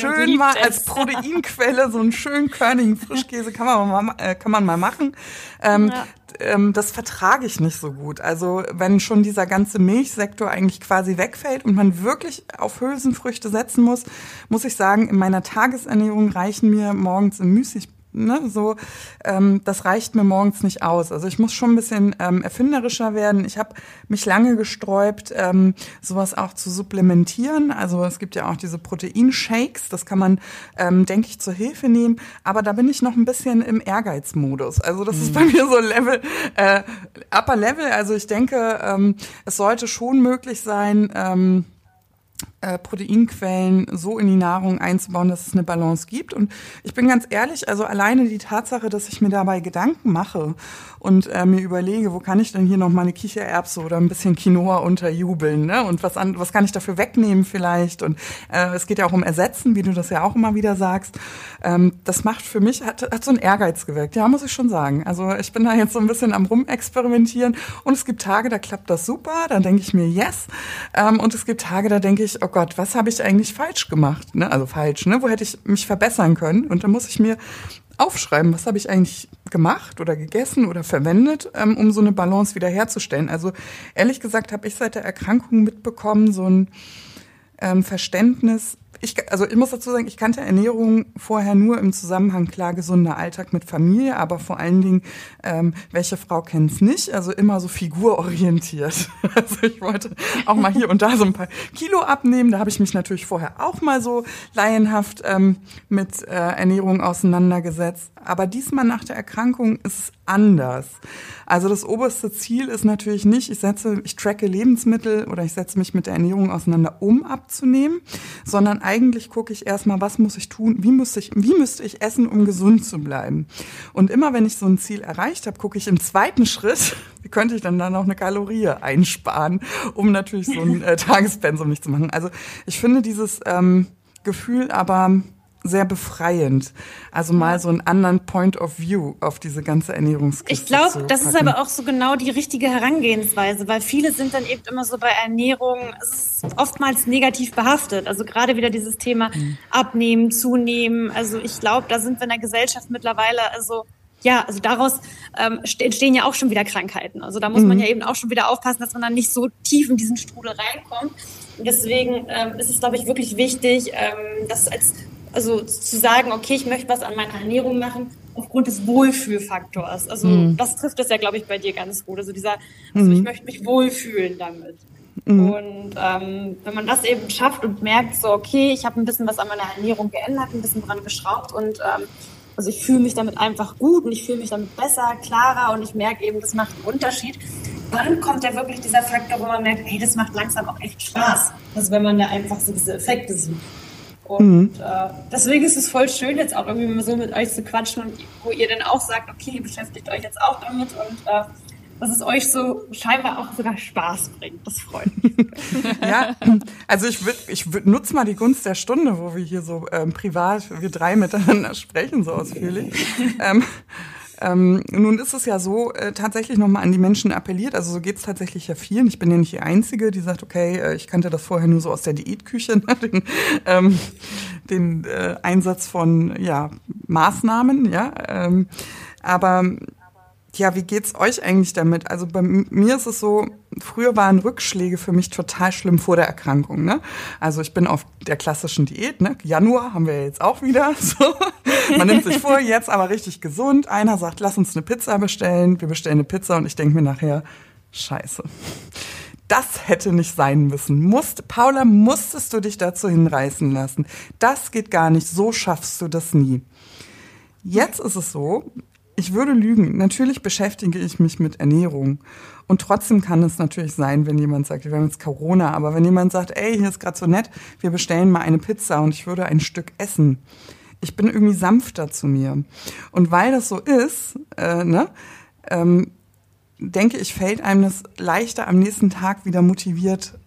schön mal als Proteinquelle, so einen schönen körnigen Frischkäse kann man mal, äh, kann man mal machen. Ähm, ja. ähm, das vertrage ich nicht so gut. Also wenn schon dieser ganze Milchsektor eigentlich quasi wegfällt und man wirklich auf Hülsenfrüchte setzen muss, muss ich sagen, in meiner Tagesernährung reichen mir morgens im Müsli ne, so, ähm, das reicht mir morgens nicht aus. Also ich muss schon ein bisschen ähm, erfinderischer werden. Ich habe mich lange gesträubt, ähm, sowas auch zu supplementieren. Also es gibt ja auch diese Proteinshakes, das kann man, ähm, denke ich, zur Hilfe nehmen. Aber da bin ich noch ein bisschen im Ehrgeizmodus. Also das mhm. ist bei mir so Level, äh, Upper Level. Also ich denke, ähm, es sollte schon möglich sein, ähm, äh, Proteinquellen so in die Nahrung einzubauen, dass es eine Balance gibt. Und ich bin ganz ehrlich, also alleine die Tatsache, dass ich mir dabei Gedanken mache und äh, mir überlege, wo kann ich denn hier noch mal Kichererbse oder ein bisschen Quinoa unterjubeln, ne? Und was an, was kann ich dafür wegnehmen vielleicht? Und äh, es geht ja auch um Ersetzen, wie du das ja auch immer wieder sagst. Ähm, das macht für mich hat, hat so ein Ehrgeiz gewirkt, ja, muss ich schon sagen. Also ich bin da jetzt so ein bisschen am rumexperimentieren und es gibt Tage, da klappt das super, da denke ich mir yes. Ähm, und es gibt Tage, da denke ich, oh Gott, was habe ich eigentlich falsch gemacht? Ne? Also falsch, ne? Wo hätte ich mich verbessern können? Und da muss ich mir aufschreiben, was habe ich eigentlich gemacht oder gegessen oder verwendet, ähm, um so eine Balance wiederherzustellen. Also ehrlich gesagt habe ich seit der Erkrankung mitbekommen, so ein ähm, Verständnis, ich, also ich muss dazu sagen, ich kannte Ernährung vorher nur im Zusammenhang klar gesunder Alltag mit Familie, aber vor allen Dingen, ähm, welche Frau kennt's nicht? Also immer so figurorientiert. Also ich wollte auch mal hier und da so ein paar Kilo abnehmen. Da habe ich mich natürlich vorher auch mal so laienhaft ähm, mit äh, Ernährung auseinandergesetzt. Aber diesmal nach der Erkrankung ist anders. Also das oberste Ziel ist natürlich nicht, ich setze, ich tracke Lebensmittel oder ich setze mich mit der Ernährung auseinander, um abzunehmen, sondern eigentlich gucke ich erstmal, was muss ich tun, wie muss ich, wie müsste ich essen, um gesund zu bleiben. Und immer wenn ich so ein Ziel erreicht habe, gucke ich im zweiten Schritt, wie könnte ich dann da noch eine Kalorie einsparen, um natürlich so ein äh, Tagespensum nicht zu machen. Also ich finde dieses ähm, Gefühl aber sehr befreiend. Also mal so einen anderen Point of View auf diese ganze Ernährungskiste. Ich glaube, das ist aber auch so genau die richtige Herangehensweise, weil viele sind dann eben immer so bei Ernährung, es ist oftmals negativ behaftet. Also gerade wieder dieses Thema mhm. abnehmen, zunehmen. Also ich glaube, da sind wir in der Gesellschaft mittlerweile, also ja, also daraus ähm, entstehen ja auch schon wieder Krankheiten. Also da muss mhm. man ja eben auch schon wieder aufpassen, dass man dann nicht so tief in diesen Strudel reinkommt. Und deswegen ähm, ist es, glaube ich, wirklich wichtig, ähm, das als also zu sagen, okay, ich möchte was an meiner Ernährung machen, aufgrund des Wohlfühlfaktors. Also mhm. das trifft es ja, glaube ich, bei dir ganz gut. Also dieser, also mhm. ich möchte mich wohlfühlen damit. Mhm. Und ähm, wenn man das eben schafft und merkt, so, okay, ich habe ein bisschen was an meiner Ernährung geändert, ein bisschen dran geschraubt und ähm, also ich fühle mich damit einfach gut und ich fühle mich damit besser, klarer und ich merke eben, das macht einen Unterschied. Dann kommt ja wirklich dieser Faktor, wo man merkt, hey, das macht langsam auch echt Spaß. Also wenn man da einfach so diese Effekte sieht. Und mhm. äh, deswegen ist es voll schön, jetzt auch irgendwie mal so mit euch zu quatschen und wo ihr dann auch sagt, okay, ihr beschäftigt euch jetzt auch damit und äh, dass es euch so scheinbar auch sogar Spaß bringt. Das freut mich. ja, also ich ich würd, nutze mal die Gunst der Stunde, wo wir hier so ähm, privat, wir drei miteinander sprechen, so ausführlich. ähm, ähm, nun ist es ja so äh, tatsächlich nochmal an die Menschen appelliert. Also so geht es tatsächlich ja vielen. Ich bin ja nicht die Einzige, die sagt, okay, äh, ich kannte das vorher nur so aus der Diätküche, ne? den, ähm, den äh, Einsatz von ja, Maßnahmen, ja. Ähm, aber ja, wie geht's euch eigentlich damit? Also bei mir ist es so, früher waren Rückschläge für mich total schlimm vor der Erkrankung. Ne? Also ich bin auf der klassischen Diät. Ne? Januar haben wir jetzt auch wieder. So. Man nimmt sich vor, jetzt aber richtig gesund. Einer sagt, lass uns eine Pizza bestellen. Wir bestellen eine Pizza und ich denke mir nachher, scheiße. Das hätte nicht sein müssen. Musst, Paula, musstest du dich dazu hinreißen lassen. Das geht gar nicht. So schaffst du das nie. Jetzt ist es so, ich würde lügen. Natürlich beschäftige ich mich mit Ernährung. Und trotzdem kann es natürlich sein, wenn jemand sagt, wir haben jetzt Corona, aber wenn jemand sagt, ey, hier ist gerade so nett, wir bestellen mal eine Pizza und ich würde ein Stück essen. Ich bin irgendwie sanfter zu mir. Und weil das so ist, äh, ne, ähm, denke ich, fällt einem das leichter am nächsten Tag wieder motiviert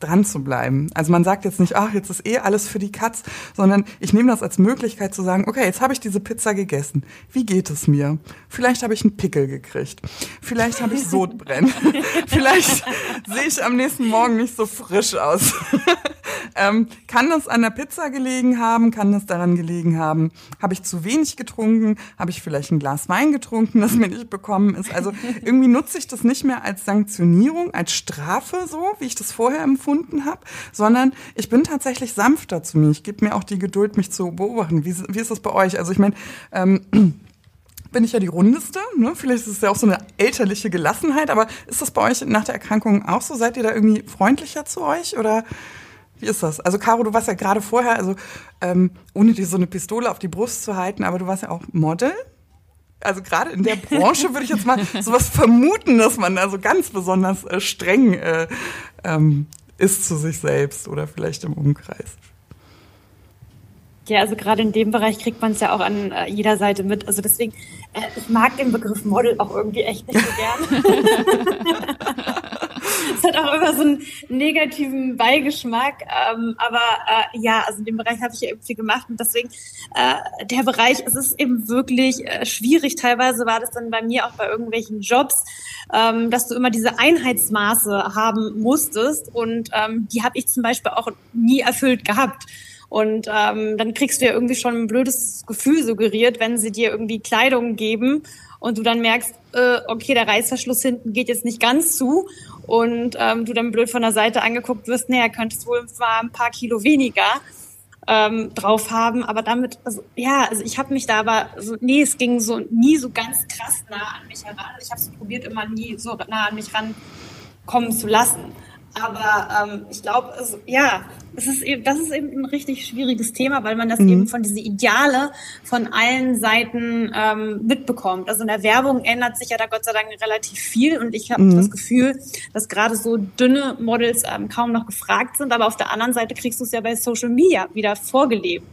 dran zu bleiben. Also man sagt jetzt nicht, ach, jetzt ist eh alles für die Katz, sondern ich nehme das als Möglichkeit zu sagen, okay, jetzt habe ich diese Pizza gegessen. Wie geht es mir? Vielleicht habe ich einen Pickel gekriegt. Vielleicht habe ich Sodbrennen. Vielleicht sehe ich am nächsten Morgen nicht so frisch aus. ähm, kann das an der Pizza gelegen haben? Kann das daran gelegen haben? Habe ich zu wenig getrunken? Habe ich vielleicht ein Glas Wein getrunken, das mir nicht bekommen ist? Also irgendwie nutze ich das nicht mehr als Sanktionierung, als Strafe, so wie ich das vorher empfunden habe, sondern ich bin tatsächlich sanfter zu mir. Ich gebe mir auch die Geduld, mich zu beobachten. Wie, wie ist das bei euch? Also ich meine, ähm, bin ich ja die rundeste. Ne? Vielleicht ist es ja auch so eine elterliche Gelassenheit, aber ist das bei euch nach der Erkrankung auch so? Seid ihr da irgendwie freundlicher zu euch oder wie ist das? Also Caro, du warst ja gerade vorher, also ähm, ohne dir so eine Pistole auf die Brust zu halten, aber du warst ja auch Model. Also gerade in der Branche würde ich jetzt mal sowas vermuten, dass man da so ganz besonders äh, streng äh, ähm, ist zu sich selbst oder vielleicht im Umkreis. Ja, also gerade in dem Bereich kriegt man es ja auch an äh, jeder Seite mit. Also deswegen, äh, ich mag den Begriff Model auch irgendwie echt nicht so gern. Es hat auch immer so einen negativen Beigeschmack. Ähm, aber äh, ja, also in dem Bereich habe ich ja irgendwie gemacht und deswegen äh, der Bereich, es ist eben wirklich äh, schwierig. Teilweise war das dann bei mir auch bei irgendwelchen Jobs, ähm, dass du immer diese Einheitsmaße haben musstest und ähm, die habe ich zum Beispiel auch nie erfüllt gehabt. Und ähm, dann kriegst du ja irgendwie schon ein blödes Gefühl suggeriert, wenn sie dir irgendwie Kleidung geben und du dann merkst, äh, okay, der Reißverschluss hinten geht jetzt nicht ganz zu und ähm, du dann blöd von der Seite angeguckt wirst, naja, könntest wohl mal ein paar Kilo weniger ähm, drauf haben, aber damit, also, ja, also ich habe mich da aber, so, nee, es ging so nie so ganz krass nah an mich heran. Ich habe es probiert, immer nie so nah an mich rankommen zu lassen. Aber ähm, ich glaube, also, ja, es ist eben, das ist eben ein richtig schwieriges Thema, weil man das mhm. eben von diese Ideale von allen Seiten ähm, mitbekommt. Also in der Werbung ändert sich ja da Gott sei Dank relativ viel und ich habe mhm. das Gefühl, dass gerade so dünne Models ähm, kaum noch gefragt sind, aber auf der anderen Seite kriegst du es ja bei Social Media wieder vorgelebt.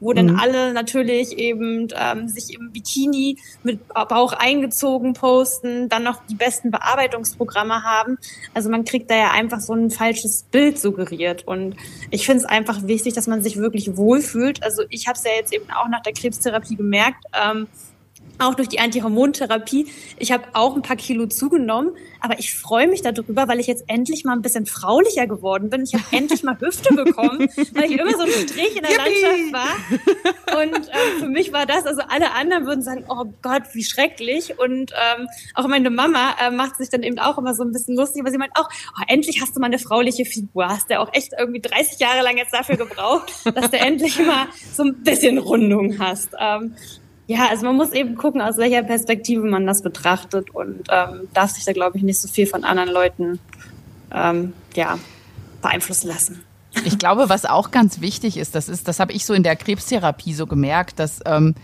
Wo mhm. dann alle natürlich eben ähm, sich im Bikini mit Bauch eingezogen posten, dann noch die besten Bearbeitungsprogramme haben. Also man kriegt da ja einfach so ein falsches Bild suggeriert. Und ich finde es einfach wichtig, dass man sich wirklich wohlfühlt. Also ich habe es ja jetzt eben auch nach der Krebstherapie gemerkt. Ähm, auch durch die Antihormontherapie. Ich habe auch ein paar Kilo zugenommen, aber ich freue mich darüber, weil ich jetzt endlich mal ein bisschen fraulicher geworden bin. Ich habe endlich mal Hüfte bekommen, weil ich immer so ein Strich in der Yippie! Landschaft war. Und ähm, für mich war das, also alle anderen würden sagen, oh Gott, wie schrecklich. Und ähm, auch meine Mama äh, macht sich dann eben auch immer so ein bisschen lustig, weil sie meint auch, oh, endlich hast du mal eine frauliche Figur. Hast du auch echt irgendwie 30 Jahre lang jetzt dafür gebraucht, dass du endlich mal so ein bisschen Rundung hast. Ähm, ja, also man muss eben gucken, aus welcher Perspektive man das betrachtet und ähm, darf sich da, glaube ich, nicht so viel von anderen Leuten ähm, ja, beeinflussen lassen. Ich glaube, was auch ganz wichtig ist, das ist, das habe ich so in der Krebstherapie so gemerkt, dass ähm,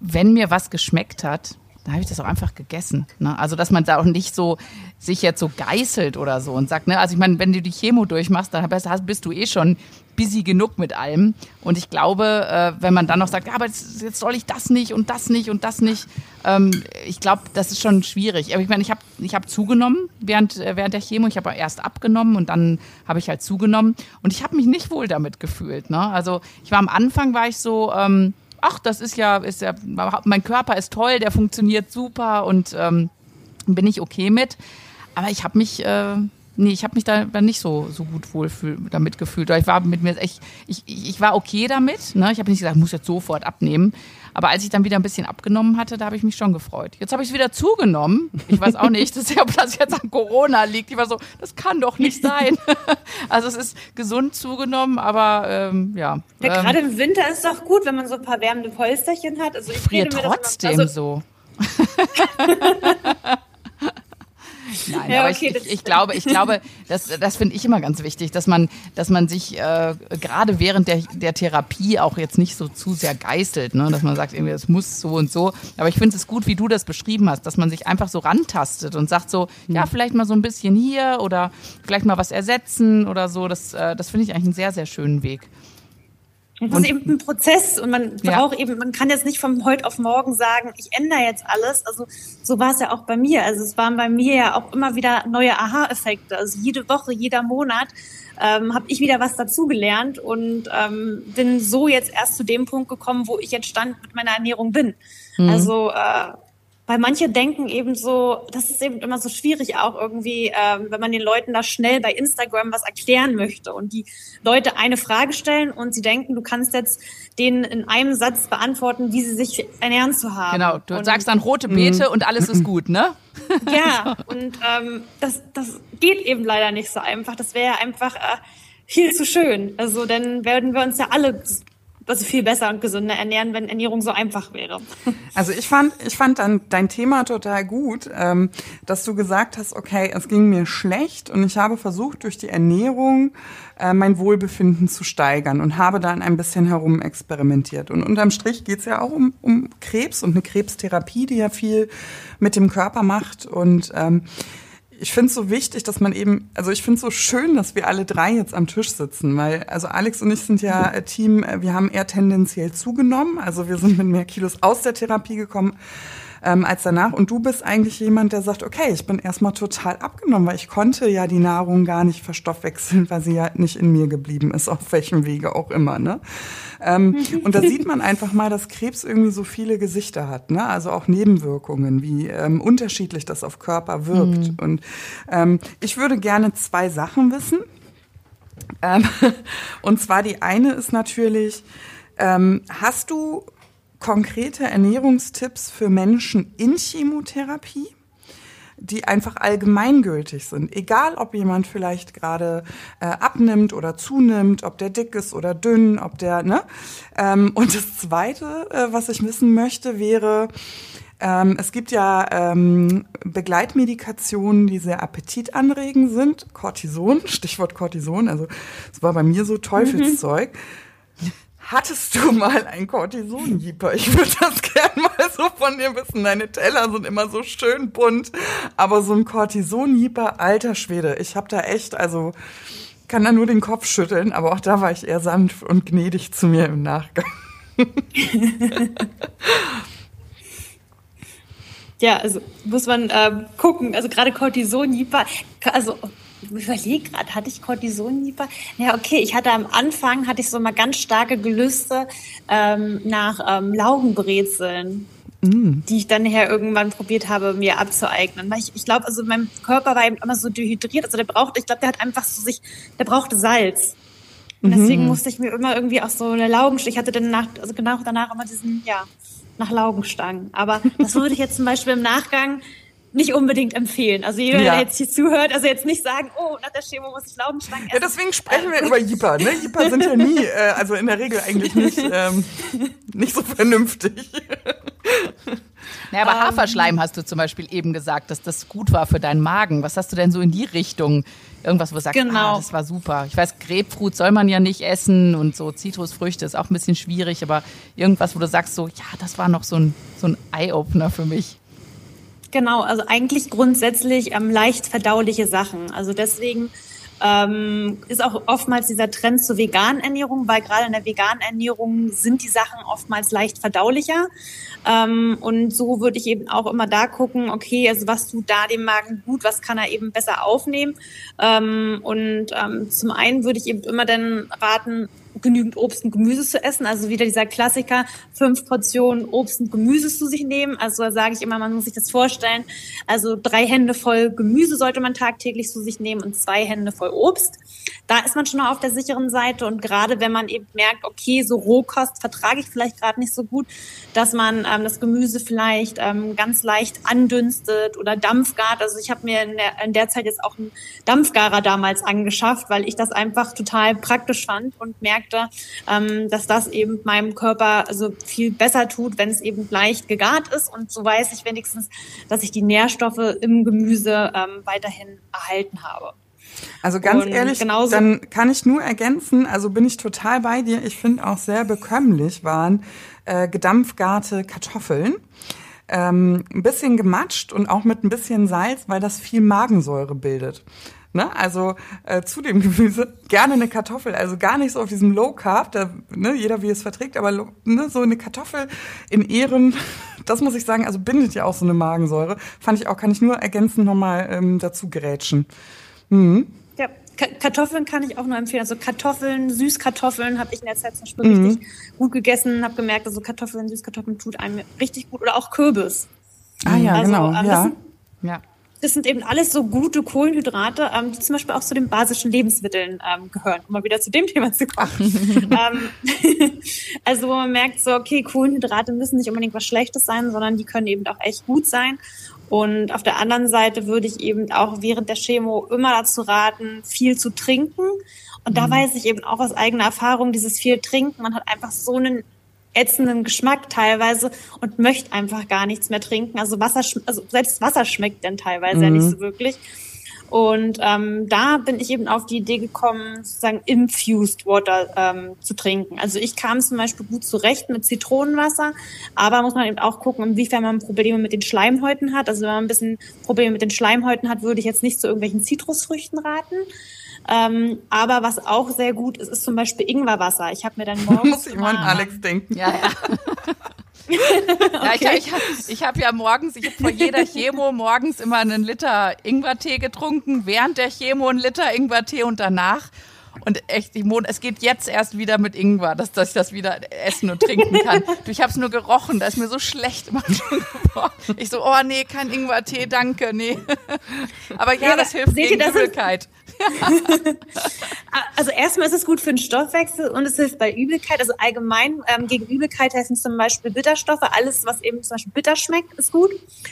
wenn mir was geschmeckt hat, dann habe ich das auch einfach gegessen. Ne? Also dass man da auch nicht so sich jetzt so geißelt oder so und sagt, ne, also ich meine, wenn du die Chemo durchmachst, dann bist du eh schon busy genug mit allem. Und ich glaube, äh, wenn man dann noch sagt, ja, aber jetzt, jetzt soll ich das nicht und das nicht und das nicht, ähm, ich glaube, das ist schon schwierig. Aber ich meine, ich habe ich hab zugenommen während, äh, während der Chemo. Ich habe erst abgenommen und dann habe ich halt zugenommen. Und ich habe mich nicht wohl damit gefühlt. Ne? Also ich war am Anfang, war ich so, ähm, ach, das ist ja, ist ja, mein Körper ist toll, der funktioniert super und ähm, bin ich okay mit. Aber ich habe mich, äh, nee, ich habe mich da nicht so, so gut wohl damit gefühlt. Ich war mit mir echt, ich, ich war okay damit. Ne? Ich habe nicht gesagt, ich muss jetzt sofort abnehmen. Aber als ich dann wieder ein bisschen abgenommen hatte, da habe ich mich schon gefreut. Jetzt habe ich es wieder zugenommen. Ich weiß auch nicht, dass, ob das jetzt an Corona liegt. Ich war so, das kann doch nicht sein. also es ist gesund zugenommen, aber ähm, ja. ja ähm, Gerade im Winter ist es doch gut, wenn man so ein paar wärmende Polsterchen hat. Also ich friere trotzdem also, so. Nein, ja, aber okay, ich, ich, ich glaube, ich glaube, das, das finde ich immer ganz wichtig, dass man, dass man sich äh, gerade während der, der Therapie auch jetzt nicht so zu sehr geißelt, ne? dass man sagt, irgendwie, das muss so und so. Aber ich finde es gut, wie du das beschrieben hast, dass man sich einfach so rantastet und sagt so, mhm. ja, vielleicht mal so ein bisschen hier oder vielleicht mal was ersetzen oder so. Das, äh, das finde ich eigentlich einen sehr, sehr schönen Weg. Das und, ist eben ein Prozess und man ja. braucht eben, man kann jetzt nicht von heute auf morgen sagen, ich ändere jetzt alles. Also so war es ja auch bei mir. Also es waren bei mir ja auch immer wieder neue Aha-Effekte. Also jede Woche, jeder Monat ähm, habe ich wieder was dazugelernt und ähm, bin so jetzt erst zu dem Punkt gekommen, wo ich jetzt stand mit meiner Ernährung bin. Mhm. Also äh, weil manche denken eben so, das ist eben immer so schwierig auch irgendwie, ähm, wenn man den Leuten da schnell bei Instagram was erklären möchte und die Leute eine Frage stellen und sie denken, du kannst jetzt denen in einem Satz beantworten, wie sie sich ernähren zu haben. Genau, du und, sagst dann rote Beete mhm. und alles ist gut, ne? Ja, und ähm, das, das geht eben leider nicht so einfach. Das wäre einfach äh, viel zu schön. Also dann werden wir uns ja alle also viel besser und gesünder ernähren, wenn Ernährung so einfach wäre. Also ich fand, ich fand dann dein Thema total gut, ähm, dass du gesagt hast, okay, es ging mir schlecht und ich habe versucht, durch die Ernährung äh, mein Wohlbefinden zu steigern und habe dann ein bisschen herum experimentiert. Und unterm Strich geht's ja auch um, um Krebs und eine Krebstherapie, die ja viel mit dem Körper macht und ähm, ich finde es so wichtig, dass man eben, also ich finde es so schön, dass wir alle drei jetzt am Tisch sitzen, weil also Alex und ich sind ja äh, Team, äh, wir haben eher tendenziell zugenommen, also wir sind mit mehr Kilos aus der Therapie gekommen ähm, als danach. Und du bist eigentlich jemand, der sagt, okay, ich bin erstmal total abgenommen, weil ich konnte ja die Nahrung gar nicht verstoffwechseln, weil sie ja nicht in mir geblieben ist, auf welchem Wege auch immer. Ne? Ähm, und da sieht man einfach mal, dass Krebs irgendwie so viele Gesichter hat, ne? also auch Nebenwirkungen, wie ähm, unterschiedlich das auf Körper wirkt. Mhm. Und ähm, ich würde gerne zwei Sachen wissen. Ähm, und zwar die eine ist natürlich, ähm, hast du konkrete Ernährungstipps für Menschen in Chemotherapie, die einfach allgemeingültig sind. Egal, ob jemand vielleicht gerade äh, abnimmt oder zunimmt, ob der dick ist oder dünn, ob der, ne? Ähm, und das Zweite, äh, was ich wissen möchte, wäre, ähm, es gibt ja ähm, Begleitmedikationen, die sehr appetitanregend sind. Cortison, Stichwort Cortison, also es war bei mir so Teufelszeug. Mhm. Hattest du mal ein Cortison-Jeeper? Ich würde das gern mal so von dir wissen. Deine Teller sind immer so schön bunt. Aber so ein Cortison-Jeeper, alter Schwede. Ich habe da echt, also kann da nur den Kopf schütteln, aber auch da war ich eher sanft und gnädig zu mir im Nachgang. ja, also muss man ähm, gucken. Also gerade Cortison, also ich überlege gerade, hatte ich Cortison Ja, okay, ich hatte am Anfang, hatte ich so mal ganz starke Gelüste ähm, nach ähm, Laugenbrezeln. Mm. die ich dann nachher irgendwann probiert habe, mir abzueignen. Weil ich, ich glaube, also mein Körper war eben immer so dehydriert. Also der braucht, ich glaube, der hat einfach so sich, der brauchte Salz. Und deswegen mhm. musste ich mir immer irgendwie auch so eine Laugenstange, ich hatte dann nach, also genau danach immer diesen, ja, nach Laugenstangen. Aber das würde ich jetzt zum Beispiel im Nachgang nicht unbedingt empfehlen. Also jeder, ja. der jetzt hier zuhört, also jetzt nicht sagen, oh, nach der Chemo muss ich Laugenstangen essen. Ja, deswegen sprechen wir über Jipper. Ne? Jipper sind ja nie, äh, also in der Regel eigentlich nicht, ähm, nicht so vernünftig. Naja, aber um, ähm. Haferschleim hast du zum Beispiel eben gesagt, dass das gut war für deinen Magen. Was hast du denn so in die Richtung? Irgendwas, wo du sagst, genau. ah, das war super. Ich weiß, Grapefruit soll man ja nicht essen und so Zitrusfrüchte ist auch ein bisschen schwierig, aber irgendwas, wo du sagst so, ja, das war noch so ein, so ein Eye-Opener für mich. Genau, also eigentlich grundsätzlich ähm, leicht verdauliche Sachen. Also deswegen ähm, ist auch oftmals dieser Trend zur veganen Ernährung, weil gerade in der veganen Ernährung sind die Sachen oftmals leicht verdaulicher. Ähm, und so würde ich eben auch immer da gucken, okay, also was tut da dem Magen gut, was kann er eben besser aufnehmen. Ähm, und ähm, zum einen würde ich eben immer dann raten, genügend Obst und Gemüse zu essen. Also wieder dieser Klassiker, fünf Portionen Obst und Gemüse zu sich nehmen. Also da sage ich immer, man muss sich das vorstellen. Also drei Hände voll Gemüse sollte man tagtäglich zu sich nehmen und zwei Hände voll Obst. Da ist man schon mal auf der sicheren Seite. Und gerade wenn man eben merkt, okay, so Rohkost vertrage ich vielleicht gerade nicht so gut, dass man ähm, das Gemüse vielleicht ähm, ganz leicht andünstet oder dampfgart. Also ich habe mir in der, in der Zeit jetzt auch einen Dampfgarer damals angeschafft, weil ich das einfach total praktisch fand und merke, Produkte, ähm, dass das eben meinem Körper also viel besser tut, wenn es eben leicht gegart ist. Und so weiß ich wenigstens, dass ich die Nährstoffe im Gemüse ähm, weiterhin erhalten habe. Also ganz und ehrlich, dann kann ich nur ergänzen, also bin ich total bei dir. Ich finde auch sehr bekömmlich waren äh, gedampfgarte Kartoffeln. Ähm, ein bisschen gematscht und auch mit ein bisschen Salz, weil das viel Magensäure bildet. Ne? Also äh, zu dem Gemüse gerne eine Kartoffel, also gar nicht so auf diesem Low Carb, da, ne, jeder wie es verträgt, aber ne, so eine Kartoffel in Ehren, das muss ich sagen, also bindet ja auch so eine Magensäure. Fand ich auch, kann ich nur ergänzend nochmal ähm, dazu gerätschen. Mhm. Ja, Kartoffeln kann ich auch nur empfehlen. Also Kartoffeln, Süßkartoffeln habe ich in der Zeit zum Beispiel mhm. richtig gut gegessen, habe gemerkt, also Kartoffeln, Süßkartoffeln tut einem richtig gut oder auch Kürbis. Ah ja, also, genau. Ähm, ja. Ja das sind eben alles so gute Kohlenhydrate, ähm, die zum Beispiel auch zu den basischen Lebensmitteln ähm, gehören, um mal wieder zu dem Thema zu kommen. ähm, also wo man merkt so, okay, Kohlenhydrate müssen nicht unbedingt was Schlechtes sein, sondern die können eben auch echt gut sein. Und auf der anderen Seite würde ich eben auch während der Chemo immer dazu raten, viel zu trinken. Und da mhm. weiß ich eben auch aus eigener Erfahrung, dieses viel Trinken, man hat einfach so einen ätzenden Geschmack teilweise und möchte einfach gar nichts mehr trinken. Also Wasser, also selbst Wasser schmeckt dann teilweise mhm. ja nicht mhm. so wirklich. Und ähm, da bin ich eben auf die Idee gekommen, sozusagen infused Water ähm, zu trinken. Also ich kam zum Beispiel gut zurecht mit Zitronenwasser, aber muss man eben auch gucken, inwiefern man Probleme mit den Schleimhäuten hat. Also wenn man ein bisschen Probleme mit den Schleimhäuten hat, würde ich jetzt nicht zu irgendwelchen Zitrusfrüchten raten. Ähm, aber was auch sehr gut ist, ist zum Beispiel Ingwerwasser. Ich habe mir dann morgens. Muss ich mal an Alex denken. Ja, ja. ja, ich, ich habe ich hab ja morgens, ich habe vor jeder Chemo morgens immer einen Liter Ingwertee getrunken, während der Chemo einen Liter Ingwertee und danach. Und echt, es geht jetzt erst wieder mit Ingwer, dass, dass ich das wieder essen und trinken kann. du, ich habe es nur gerochen, da ist mir so schlecht immer schon geworden. Ich so, oh nee, kein Ingwertee, danke, nee. Aber ja, das hilft gegen Übelkeit. also erstmal ist es gut für den Stoffwechsel und es hilft bei Übelkeit. Also allgemein ähm, gegen Übelkeit helfen zum Beispiel Bitterstoffe. Alles, was eben zum Beispiel bitter schmeckt, ist gut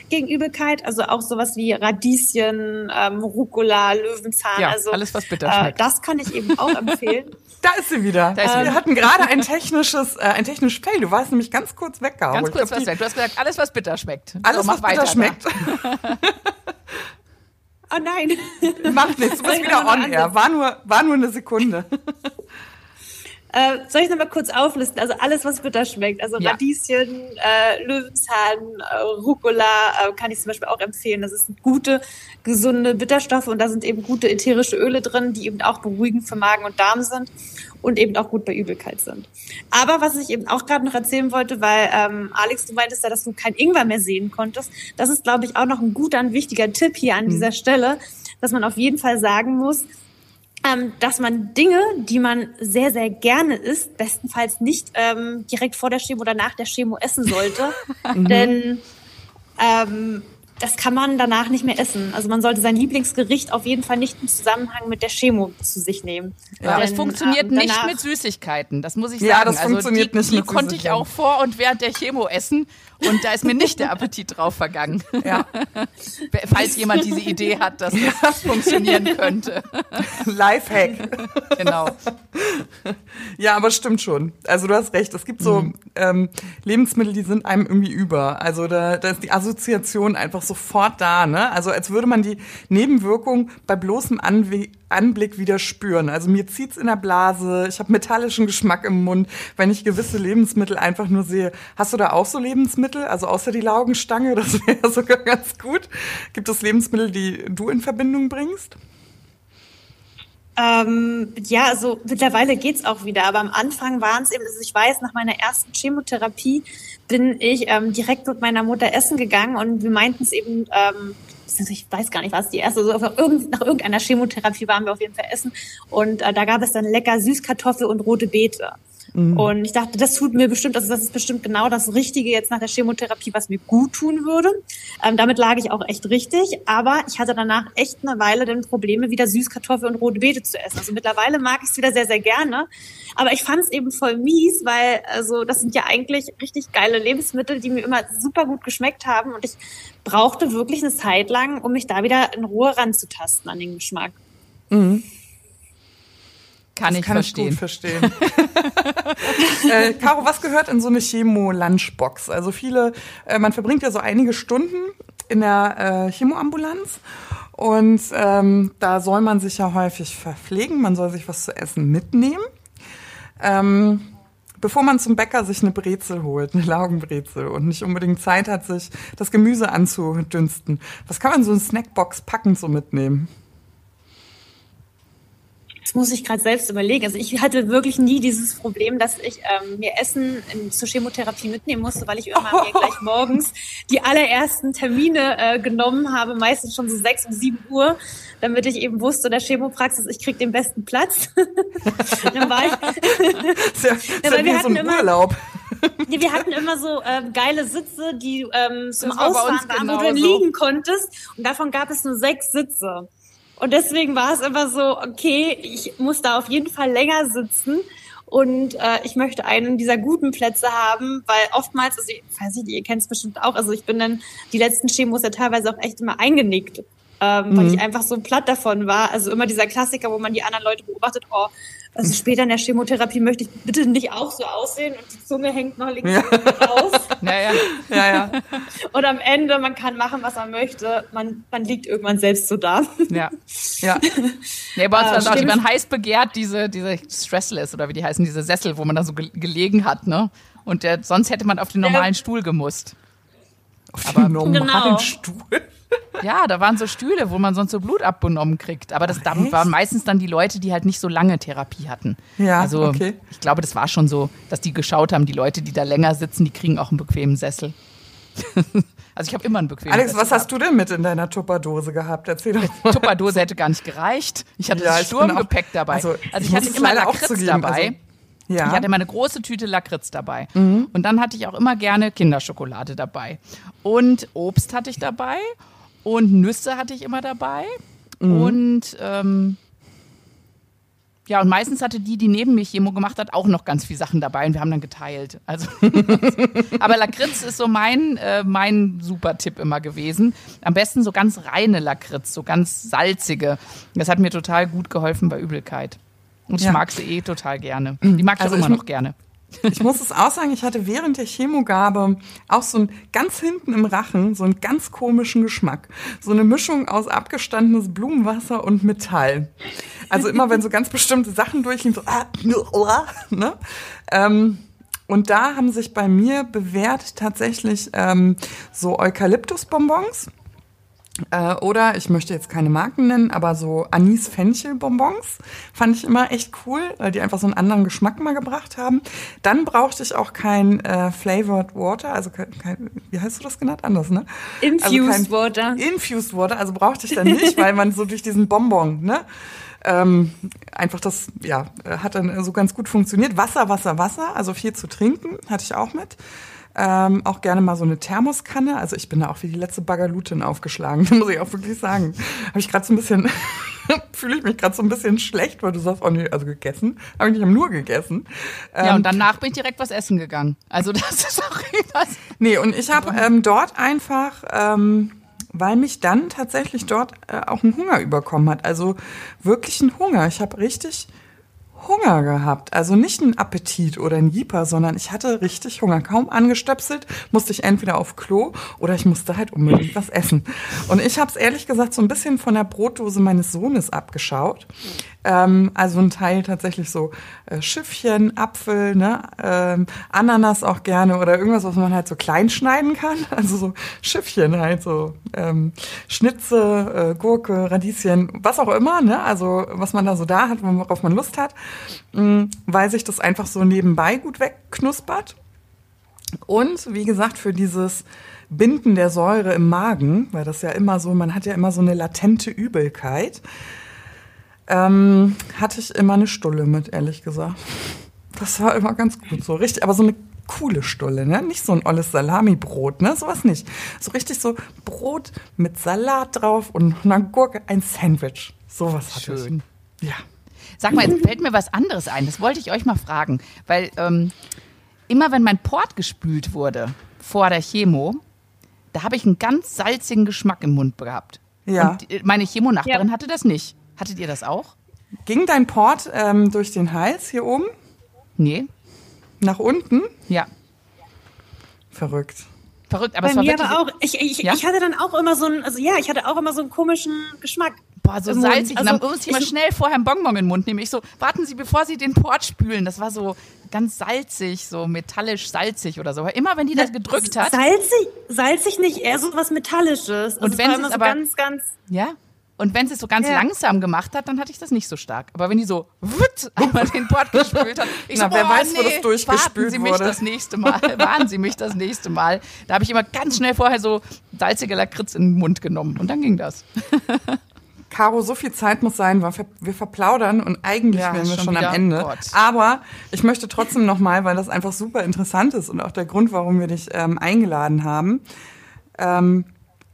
gegen Übelkeit. Also auch sowas wie Radieschen, ähm, Rucola, Löwenzahn. Ja, also alles, was bitter schmeckt. Äh, das kann ich eben auch empfehlen. Da ist sie wieder. Da ist ähm, wir hatten gerade ein technisches, äh, ein technisches Fail. Du warst nämlich ganz kurz weggehauen. Ganz kurz was weg. Du hast gesagt, alles, was bitter schmeckt. Alles, so, was bitter weiter, schmeckt. Oh nein. Macht nichts, du bist wieder on air. War nur, war nur eine Sekunde. Äh, soll ich nochmal kurz auflisten? Also alles, was bitter schmeckt. Also ja. Radieschen, äh, Löwenzahn, äh, Rucola äh, kann ich zum Beispiel auch empfehlen. Das sind gute, gesunde Bitterstoffe und da sind eben gute ätherische Öle drin, die eben auch beruhigend für Magen und Darm sind und eben auch gut bei Übelkeit sind. Aber was ich eben auch gerade noch erzählen wollte, weil ähm, Alex, du meintest ja, dass du kein Ingwer mehr sehen konntest. Das ist, glaube ich, auch noch ein guter, ein wichtiger Tipp hier an mhm. dieser Stelle, dass man auf jeden Fall sagen muss, ähm, dass man Dinge, die man sehr, sehr gerne isst, bestenfalls nicht ähm, direkt vor der Chemo oder nach der Chemo essen sollte. Mhm. Denn ähm, das kann man danach nicht mehr essen. Also man sollte sein Lieblingsgericht auf jeden Fall nicht im Zusammenhang mit der Chemo zu sich nehmen. Ja, aber es funktioniert ähm, nicht mit Süßigkeiten, das muss ich sagen. Ja, das also funktioniert die, nicht die mit konnte ich auch vor und während der Chemo essen und da ist mir nicht der Appetit drauf vergangen. Ja. Falls jemand diese Idee hat, dass das funktionieren könnte. Lifehack. Genau. Ja, aber stimmt schon. Also du hast recht. Es gibt so mhm. ähm, Lebensmittel, die sind einem irgendwie über. Also da, da ist die Assoziation einfach sofort da. Ne? Also als würde man die Nebenwirkung bei bloßem Anwe Anblick wieder spüren. Also mir zieht's in der Blase, ich habe metallischen Geschmack im Mund, wenn ich gewisse Lebensmittel einfach nur sehe. Hast du da auch so Lebensmittel, also außer die Laugenstange, das wäre sogar ganz gut. Gibt es Lebensmittel, die du in Verbindung bringst? Ähm, ja, also mittlerweile geht's auch wieder, aber am Anfang waren es eben, also ich weiß, nach meiner ersten Chemotherapie bin ich ähm, direkt mit meiner Mutter essen gegangen und wir meinten es eben, ähm, ich weiß gar nicht, was die erste, also nach, irgendeiner Chemotherapie waren wir auf jeden Fall essen und äh, da gab es dann lecker Süßkartoffel und rote Beete. Mhm. Und ich dachte, das tut mir bestimmt, also das ist bestimmt genau das Richtige jetzt nach der Chemotherapie, was mir gut tun würde. Ähm, damit lag ich auch echt richtig. Aber ich hatte danach echt eine Weile dann Probleme, wieder Süßkartoffel und rote Beete zu essen. Also mittlerweile mag ich es wieder sehr, sehr gerne. Aber ich fand es eben voll mies, weil also das sind ja eigentlich richtig geile Lebensmittel, die mir immer super gut geschmeckt haben. Und ich brauchte wirklich eine Zeit lang, um mich da wieder in Ruhe ranzutasten an den Geschmack. Mhm. Kann das ich kann verstehen. Ich gut verstehen. äh, Caro, was gehört in so eine Chemo-Lunchbox? Also viele, äh, man verbringt ja so einige Stunden in der äh, Chemoambulanz und ähm, da soll man sich ja häufig verpflegen, man soll sich was zu essen mitnehmen. Ähm, bevor man zum Bäcker sich eine Brezel holt, eine Laugenbrezel und nicht unbedingt Zeit hat, sich das Gemüse anzudünsten. Was kann man so in Snackbox packend so mitnehmen? Das muss ich gerade selbst überlegen. Also ich hatte wirklich nie dieses Problem, dass ich ähm, mir Essen in, zur Chemotherapie mitnehmen musste, weil ich immer oh. mir gleich morgens die allerersten Termine äh, genommen habe, meistens schon so sechs und sieben Uhr, damit ich eben wusste, in der Chemopraxis, ich krieg den besten Platz. dann war ich, ja, ja, weil wir hatten so immer, Urlaub. Nee, wir hatten immer so ähm, geile Sitze, die ähm, zum Ausfahren waren, wo du liegen konntest. Und davon gab es nur sechs Sitze. Und deswegen war es immer so, okay, ich muss da auf jeden Fall länger sitzen. Und äh, ich möchte einen dieser guten Plätze haben, weil oftmals, also ich weiß nicht, ihr kennt es bestimmt auch, also ich bin dann die letzten Chemos ja teilweise auch echt immer eingenickt, ähm, mhm. weil ich einfach so platt davon war. Also immer dieser Klassiker, wo man die anderen Leute beobachtet, oh, also später in der Chemotherapie möchte ich bitte nicht auch so aussehen und die Zunge hängt noch links ja. raus. Naja. Ja, ja. Und am Ende, man kann machen, was man möchte. Man, man liegt irgendwann selbst so da. Ja. Ja. Nee, uns äh, auch, die waren heiß begehrt, diese, diese Stressless oder wie die heißen, diese Sessel, wo man da so ge gelegen hat, ne? Und der, sonst hätte man auf den normalen ja. Stuhl gemusst. Auf den normalen genau. Stuhl? Ja, da waren so Stühle, wo man sonst so Blut abgenommen kriegt. Aber das Ach, waren meistens dann die Leute, die halt nicht so lange Therapie hatten. Ja, also okay. ich glaube, das war schon so, dass die geschaut haben, die Leute, die da länger sitzen, die kriegen auch einen bequemen Sessel. also ich habe immer einen bequemen Alex, Sessel was hast du denn mit in deiner Tupperdose gehabt? Erzähl doch mal. Tupperdose hätte gar nicht gereicht. Ich hatte ja, das Sturmgepäck dabei. Also, also ich, ich hatte immer Lakritz dabei. Also, ja. Ich hatte immer eine große Tüte Lakritz dabei. Mhm. Und dann hatte ich auch immer gerne Kinderschokolade dabei. Und Obst hatte ich dabei. Und Nüsse hatte ich immer dabei. Mhm. Und ähm, ja, und meistens hatte die, die neben mir Chemo gemacht hat, auch noch ganz viele Sachen dabei und wir haben dann geteilt. Also, aber Lakritz ist so mein, äh, mein super Tipp immer gewesen. Am besten so ganz reine Lakritz, so ganz salzige. Das hat mir total gut geholfen bei Übelkeit. Und ich ja. mag sie eh total gerne. Die mag ich also auch immer noch gerne. Ich muss es auch sagen, ich hatte während der Chemogabe auch so ein ganz hinten im Rachen so einen ganz komischen Geschmack. So eine Mischung aus abgestandenes Blumenwasser und Metall. Also immer wenn so ganz bestimmte Sachen durchgehen, so, ah, ne? Ähm, und da haben sich bei mir bewährt tatsächlich ähm, so Eukalyptusbonbons. Äh, oder ich möchte jetzt keine Marken nennen, aber so Anis-Fenchel-Bonbons fand ich immer echt cool, weil die einfach so einen anderen Geschmack mal gebracht haben. Dann brauchte ich auch kein äh, Flavored Water, also kein, kein, wie heißt du das genannt? Anders, ne? Infused also Water. Infused Water, also brauchte ich dann nicht, weil man so durch diesen Bonbon, ne? Ähm, einfach das, ja, hat dann so ganz gut funktioniert. Wasser, Wasser, Wasser, also viel zu trinken, hatte ich auch mit. Ähm, auch gerne mal so eine Thermoskanne. Also ich bin da auch wie die letzte Bagalutin aufgeschlagen, muss ich auch wirklich sagen. Habe ich gerade so ein bisschen, fühle ich mich gerade so ein bisschen schlecht, weil du sagst, oh nee, also gegessen. Habe ich nicht nur gegessen. Ähm, ja, und danach bin ich direkt was essen gegangen. Also das ist auch irgendwas. Nee, und ich habe ähm, dort einfach... Ähm, weil mich dann tatsächlich dort äh, auch ein Hunger überkommen hat. Also wirklich ein Hunger. Ich habe richtig Hunger gehabt. Also nicht ein Appetit oder ein Jeeper, sondern ich hatte richtig Hunger. Kaum angestöpselt, musste ich entweder auf Klo oder ich musste halt unbedingt was essen. Und ich habe es ehrlich gesagt so ein bisschen von der Brotdose meines Sohnes abgeschaut. Ähm, also ein Teil tatsächlich so äh, Schiffchen, Apfel, ne, ähm, Ananas auch gerne oder irgendwas, was man halt so klein schneiden kann. Also so Schiffchen halt so ähm, Schnitze, äh, Gurke, Radieschen, was auch immer, ne? Also was man da so da hat, worauf man Lust hat, mh, mm, weil sich das einfach so nebenbei gut wegknuspert. Und wie gesagt, für dieses Binden der Säure im Magen, weil das ja immer so, man hat ja immer so eine latente Übelkeit, ähm, hatte ich immer eine Stulle mit, ehrlich gesagt. Das war immer ganz gut so, richtig, aber so eine coole Stulle, ne? Nicht so ein olles Salamibrot, ne? Sowas nicht. So richtig so Brot mit Salat drauf und einer Gurke, ein Sandwich. Sowas hatte Schön. ich. Ja. Sag mal, jetzt fällt mir was anderes ein. Das wollte ich euch mal fragen, weil ähm, immer wenn mein Port gespült wurde vor der Chemo, da habe ich einen ganz salzigen Geschmack im Mund gehabt. Ja. Und meine Chemonachbarin ja. hatte das nicht. Hattet ihr das auch? Ging dein Port ähm, durch den Hals hier oben? Nee. Nach unten? Ja. Verrückt. Verrückt, aber Bei es war mir wirklich, aber auch. Ich, ich, ja? ich hatte dann auch immer so einen, also ja, ich hatte auch immer so einen komischen Geschmack. Boah, so salzig. Also, und dann muss ich mal schnell vorher einen Bonbon in den Mund nehmen. Ich so, warten Sie, bevor Sie den Port spülen. Das war so ganz salzig, so metallisch salzig oder so. Aber immer wenn die das gedrückt hat. Salzig, salzig nicht, eher so was Metallisches. Also und wenn es so aber ganz, ganz. Ja, und wenn sie es so ganz ja. langsam gemacht hat, dann hatte ich das nicht so stark. Aber wenn die so wutt, einmal den Port gespült hat, ich Na, so, wer oh, weiß, nee, wo das durchgespült warten Sie mich wurde. das nächste Mal, warten Sie mich das nächste Mal. Da habe ich immer ganz schnell vorher so salzige Lakritz in den Mund genommen und dann ging das. Caro, so viel Zeit muss sein, weil wir verplaudern und eigentlich ja, wären wir schon, schon am Ende. Gott. Aber ich möchte trotzdem nochmal, weil das einfach super interessant ist und auch der Grund, warum wir dich ähm, eingeladen haben. Ähm,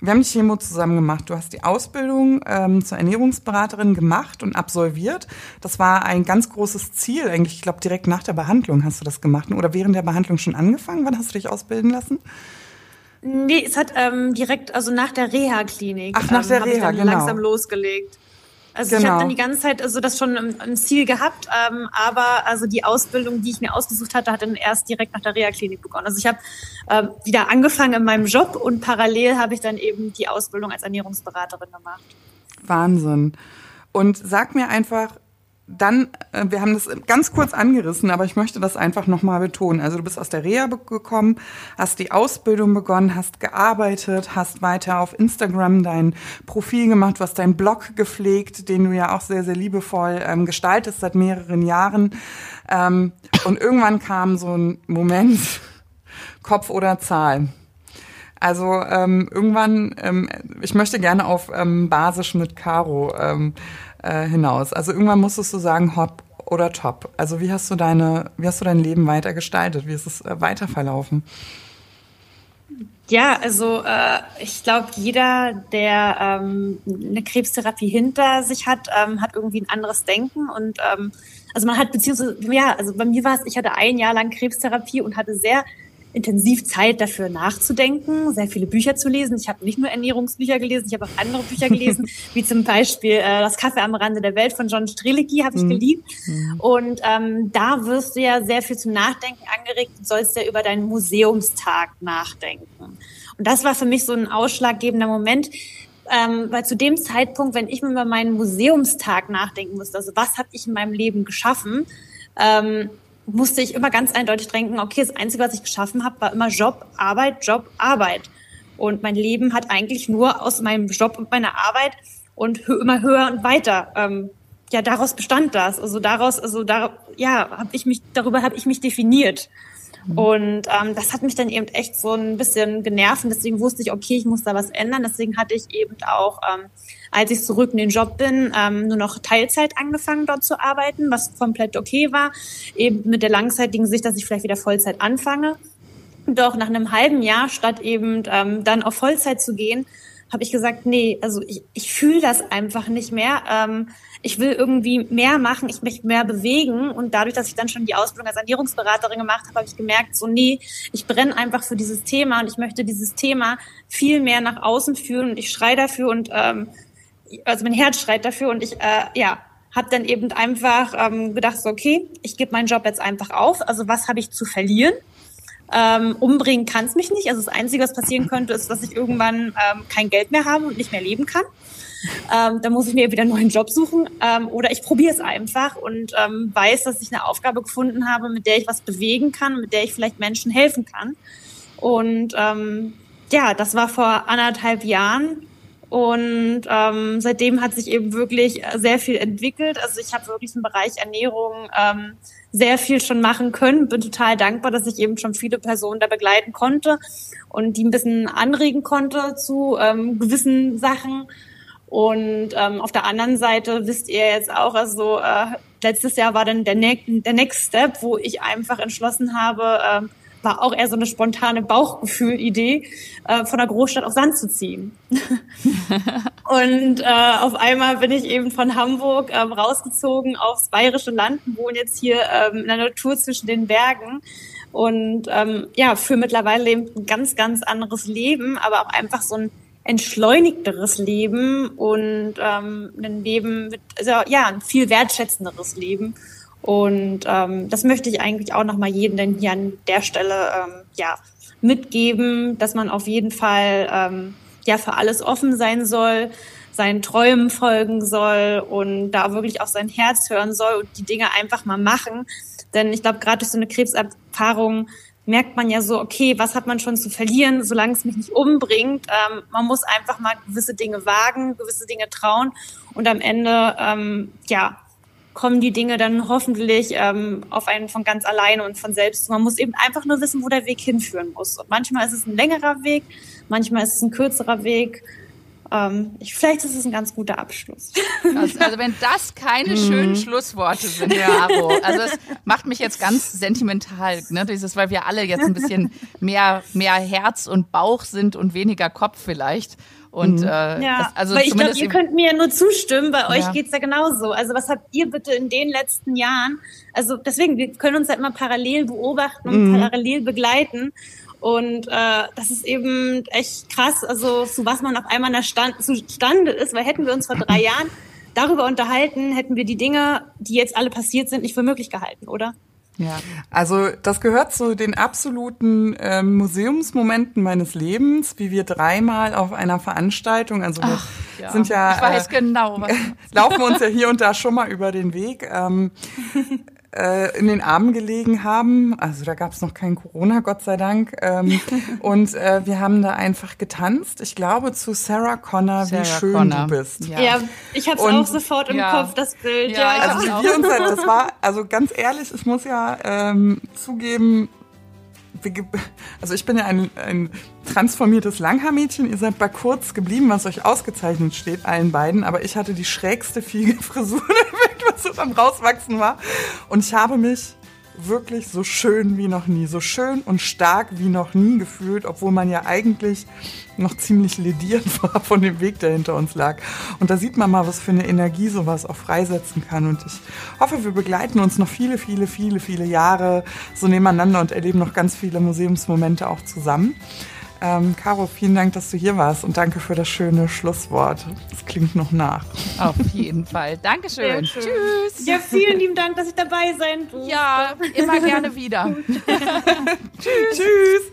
wir haben die Chemo zusammen gemacht. Du hast die Ausbildung ähm, zur Ernährungsberaterin gemacht und absolviert. Das war ein ganz großes Ziel eigentlich. Ich glaube, direkt nach der Behandlung hast du das gemacht. Oder während der Behandlung schon angefangen? Wann hast du dich ausbilden lassen? Nee, es hat ähm, direkt, also nach der Reha-Klinik. Ach, nach ähm, der Reha, genau. langsam losgelegt. Also genau. ich habe dann die ganze Zeit also das schon im, im Ziel gehabt, ähm, aber also die Ausbildung, die ich mir ausgesucht hatte, hat dann erst direkt nach der Reha-Klinik begonnen. Also ich habe äh, wieder angefangen in meinem Job und parallel habe ich dann eben die Ausbildung als Ernährungsberaterin gemacht. Wahnsinn. Und sag mir einfach, dann, äh, wir haben das ganz kurz angerissen, aber ich möchte das einfach nochmal betonen. Also du bist aus der Reha gekommen, hast die Ausbildung begonnen, hast gearbeitet, hast weiter auf Instagram dein Profil gemacht, du hast deinen Blog gepflegt, den du ja auch sehr, sehr liebevoll ähm, gestaltest seit mehreren Jahren. Ähm, und irgendwann kam so ein Moment, Kopf oder Zahl. Also ähm, irgendwann, ähm, ich möchte gerne auf ähm, Basisch mit Caro ähm, äh, hinaus. Also irgendwann musstest du sagen, hopp oder top. Also wie hast du deine, wie hast du dein Leben weiter gestaltet? Wie ist es äh, weiter verlaufen? Ja, also äh, ich glaube, jeder, der ähm, eine Krebstherapie hinter sich hat, ähm, hat irgendwie ein anderes Denken und ähm, also man hat beziehungsweise ja, also bei mir war es, ich hatte ein Jahr lang Krebstherapie und hatte sehr intensiv Zeit dafür nachzudenken, sehr viele Bücher zu lesen. Ich habe nicht nur Ernährungsbücher gelesen, ich habe auch andere Bücher gelesen, wie zum Beispiel äh, Das Kaffee am Rande der Welt von John Strelicki, habe ich mhm. geliebt. Mhm. Und ähm, da wirst du ja sehr viel zum Nachdenken angeregt und sollst ja über deinen Museumstag nachdenken. Und das war für mich so ein ausschlaggebender Moment, ähm, weil zu dem Zeitpunkt, wenn ich mir über meinen Museumstag nachdenken musste, also was habe ich in meinem Leben geschaffen, ähm, musste ich immer ganz eindeutig denken, okay, das Einzige, was ich geschaffen habe, war immer Job, Arbeit, Job, Arbeit. Und mein Leben hat eigentlich nur aus meinem Job und meiner Arbeit und immer höher und weiter. Ähm, ja, daraus bestand das. Also daraus, also da, ja, habe ich mich darüber habe ich mich definiert. Mhm. Und ähm, das hat mich dann eben echt so ein bisschen genervt. Deswegen wusste ich, okay, ich muss da was ändern. Deswegen hatte ich eben auch, ähm, als ich zurück in den Job bin, ähm, nur noch Teilzeit angefangen, dort zu arbeiten, was komplett okay war. Eben mit der langzeitigen Sicht, dass ich vielleicht wieder Vollzeit anfange. Doch nach einem halben Jahr, statt eben ähm, dann auf Vollzeit zu gehen, habe ich gesagt, nee, also ich, ich fühle das einfach nicht mehr. Ähm, ich will irgendwie mehr machen, ich möchte mehr bewegen. Und dadurch, dass ich dann schon die Ausbildung als Ernährungsberaterin gemacht habe, habe ich gemerkt, so nee, ich brenne einfach für dieses Thema und ich möchte dieses Thema viel mehr nach außen führen und ich schreie dafür und ähm, also mein Herz schreit dafür und ich äh, ja habe dann eben einfach ähm, gedacht, so okay, ich gebe meinen Job jetzt einfach auf. Also was habe ich zu verlieren? Ähm, umbringen kann es mich nicht. Also das Einzige, was passieren könnte, ist, dass ich irgendwann ähm, kein Geld mehr habe und nicht mehr leben kann. Ähm, dann muss ich mir wieder einen neuen Job suchen ähm, oder ich probiere es einfach und ähm, weiß, dass ich eine Aufgabe gefunden habe, mit der ich was bewegen kann, mit der ich vielleicht Menschen helfen kann. Und ähm, ja, das war vor anderthalb Jahren und ähm, seitdem hat sich eben wirklich sehr viel entwickelt. Also ich habe wirklich im Bereich Ernährung ähm, sehr viel schon machen können. Bin total dankbar, dass ich eben schon viele Personen da begleiten konnte und die ein bisschen anregen konnte zu ähm, gewissen Sachen. Und ähm, auf der anderen Seite wisst ihr jetzt auch, also äh, letztes Jahr war dann der, ne der Next Step, wo ich einfach entschlossen habe, äh, war auch eher so eine spontane Bauchgefühl-Idee, äh, von der Großstadt auf Sand zu ziehen. und äh, auf einmal bin ich eben von Hamburg ähm, rausgezogen aufs bayerische Land und wohne jetzt hier ähm, in der Natur zwischen den Bergen und ähm, ja, für mittlerweile eben ein ganz, ganz anderes Leben, aber auch einfach so ein entschleunigteres Leben und ähm, ein Leben mit, also, ja, ein viel wertschätzenderes Leben. Und ähm, das möchte ich eigentlich auch nochmal jedem denn hier an der Stelle ähm, ja, mitgeben, dass man auf jeden Fall ähm, ja für alles offen sein soll, seinen Träumen folgen soll und da wirklich auch sein Herz hören soll und die Dinge einfach mal machen. Denn ich glaube, gerade durch so eine Krebserfahrung merkt man ja so, okay, was hat man schon zu verlieren, solange es mich nicht umbringt. Ähm, man muss einfach mal gewisse Dinge wagen, gewisse Dinge trauen und am Ende, ähm, ja, kommen die Dinge dann hoffentlich ähm, auf einen von ganz alleine und von selbst. Man muss eben einfach nur wissen, wo der Weg hinführen muss. Und manchmal ist es ein längerer Weg, manchmal ist es ein kürzerer Weg ähm, ich, vielleicht ist es ein ganz guter Abschluss. Also, also wenn das keine schönen mhm. Schlussworte sind, ja. Also es macht mich jetzt ganz sentimental, ne? Dieses, weil wir alle jetzt ein bisschen mehr, mehr Herz und Bauch sind und weniger Kopf vielleicht. Und mhm. äh, ja, das, also weil ich glaube, ihr könnt mir ja nur zustimmen, bei euch ja. geht's ja genauso. Also was habt ihr bitte in den letzten Jahren, also deswegen, wir können uns halt immer parallel beobachten und mhm. parallel begleiten. Und äh, das ist eben echt krass, also zu was man auf einmal stand, zustande ist, weil hätten wir uns vor drei Jahren darüber unterhalten, hätten wir die Dinge, die jetzt alle passiert sind, nicht für möglich gehalten, oder? Ja, also das gehört zu den absoluten äh, Museumsmomenten meines Lebens, wie wir dreimal auf einer Veranstaltung, also wir Ach, ja. sind ja, ich weiß äh, genau, was laufen uns ja hier und da schon mal über den Weg. Ähm, äh, in den Armen gelegen haben. Also da gab es noch kein Corona, Gott sei Dank. Ähm, und äh, wir haben da einfach getanzt. Ich glaube zu Sarah Connor, Sarah wie schön Connor. du bist. Ja, ja ich habe es auch sofort im ja. Kopf, das Bild. Ja, ja. also wir uns halt, das war, also ganz ehrlich, ich muss ja ähm, zugeben, also ich bin ja ein, ein transformiertes Langhaarmädchen. Ihr seid bei kurz geblieben, was euch ausgezeichnet steht, allen beiden. Aber ich hatte die schrägste Fliegefrisur was so am rauswachsen war. Und ich habe mich wirklich so schön wie noch nie, so schön und stark wie noch nie gefühlt, obwohl man ja eigentlich noch ziemlich lediert war von dem Weg, der hinter uns lag. Und da sieht man mal, was für eine Energie sowas auch freisetzen kann. Und ich hoffe, wir begleiten uns noch viele, viele, viele, viele Jahre so nebeneinander und erleben noch ganz viele Museumsmomente auch zusammen. Ähm, Caro, vielen Dank, dass du hier warst und danke für das schöne Schlusswort. Es klingt noch nach. Auf jeden Fall. Dankeschön. Schön. Tschüss. Ja, vielen lieben Dank, dass ich dabei sein durfte. Ja, immer gerne wieder. Tschüss. Tschüss.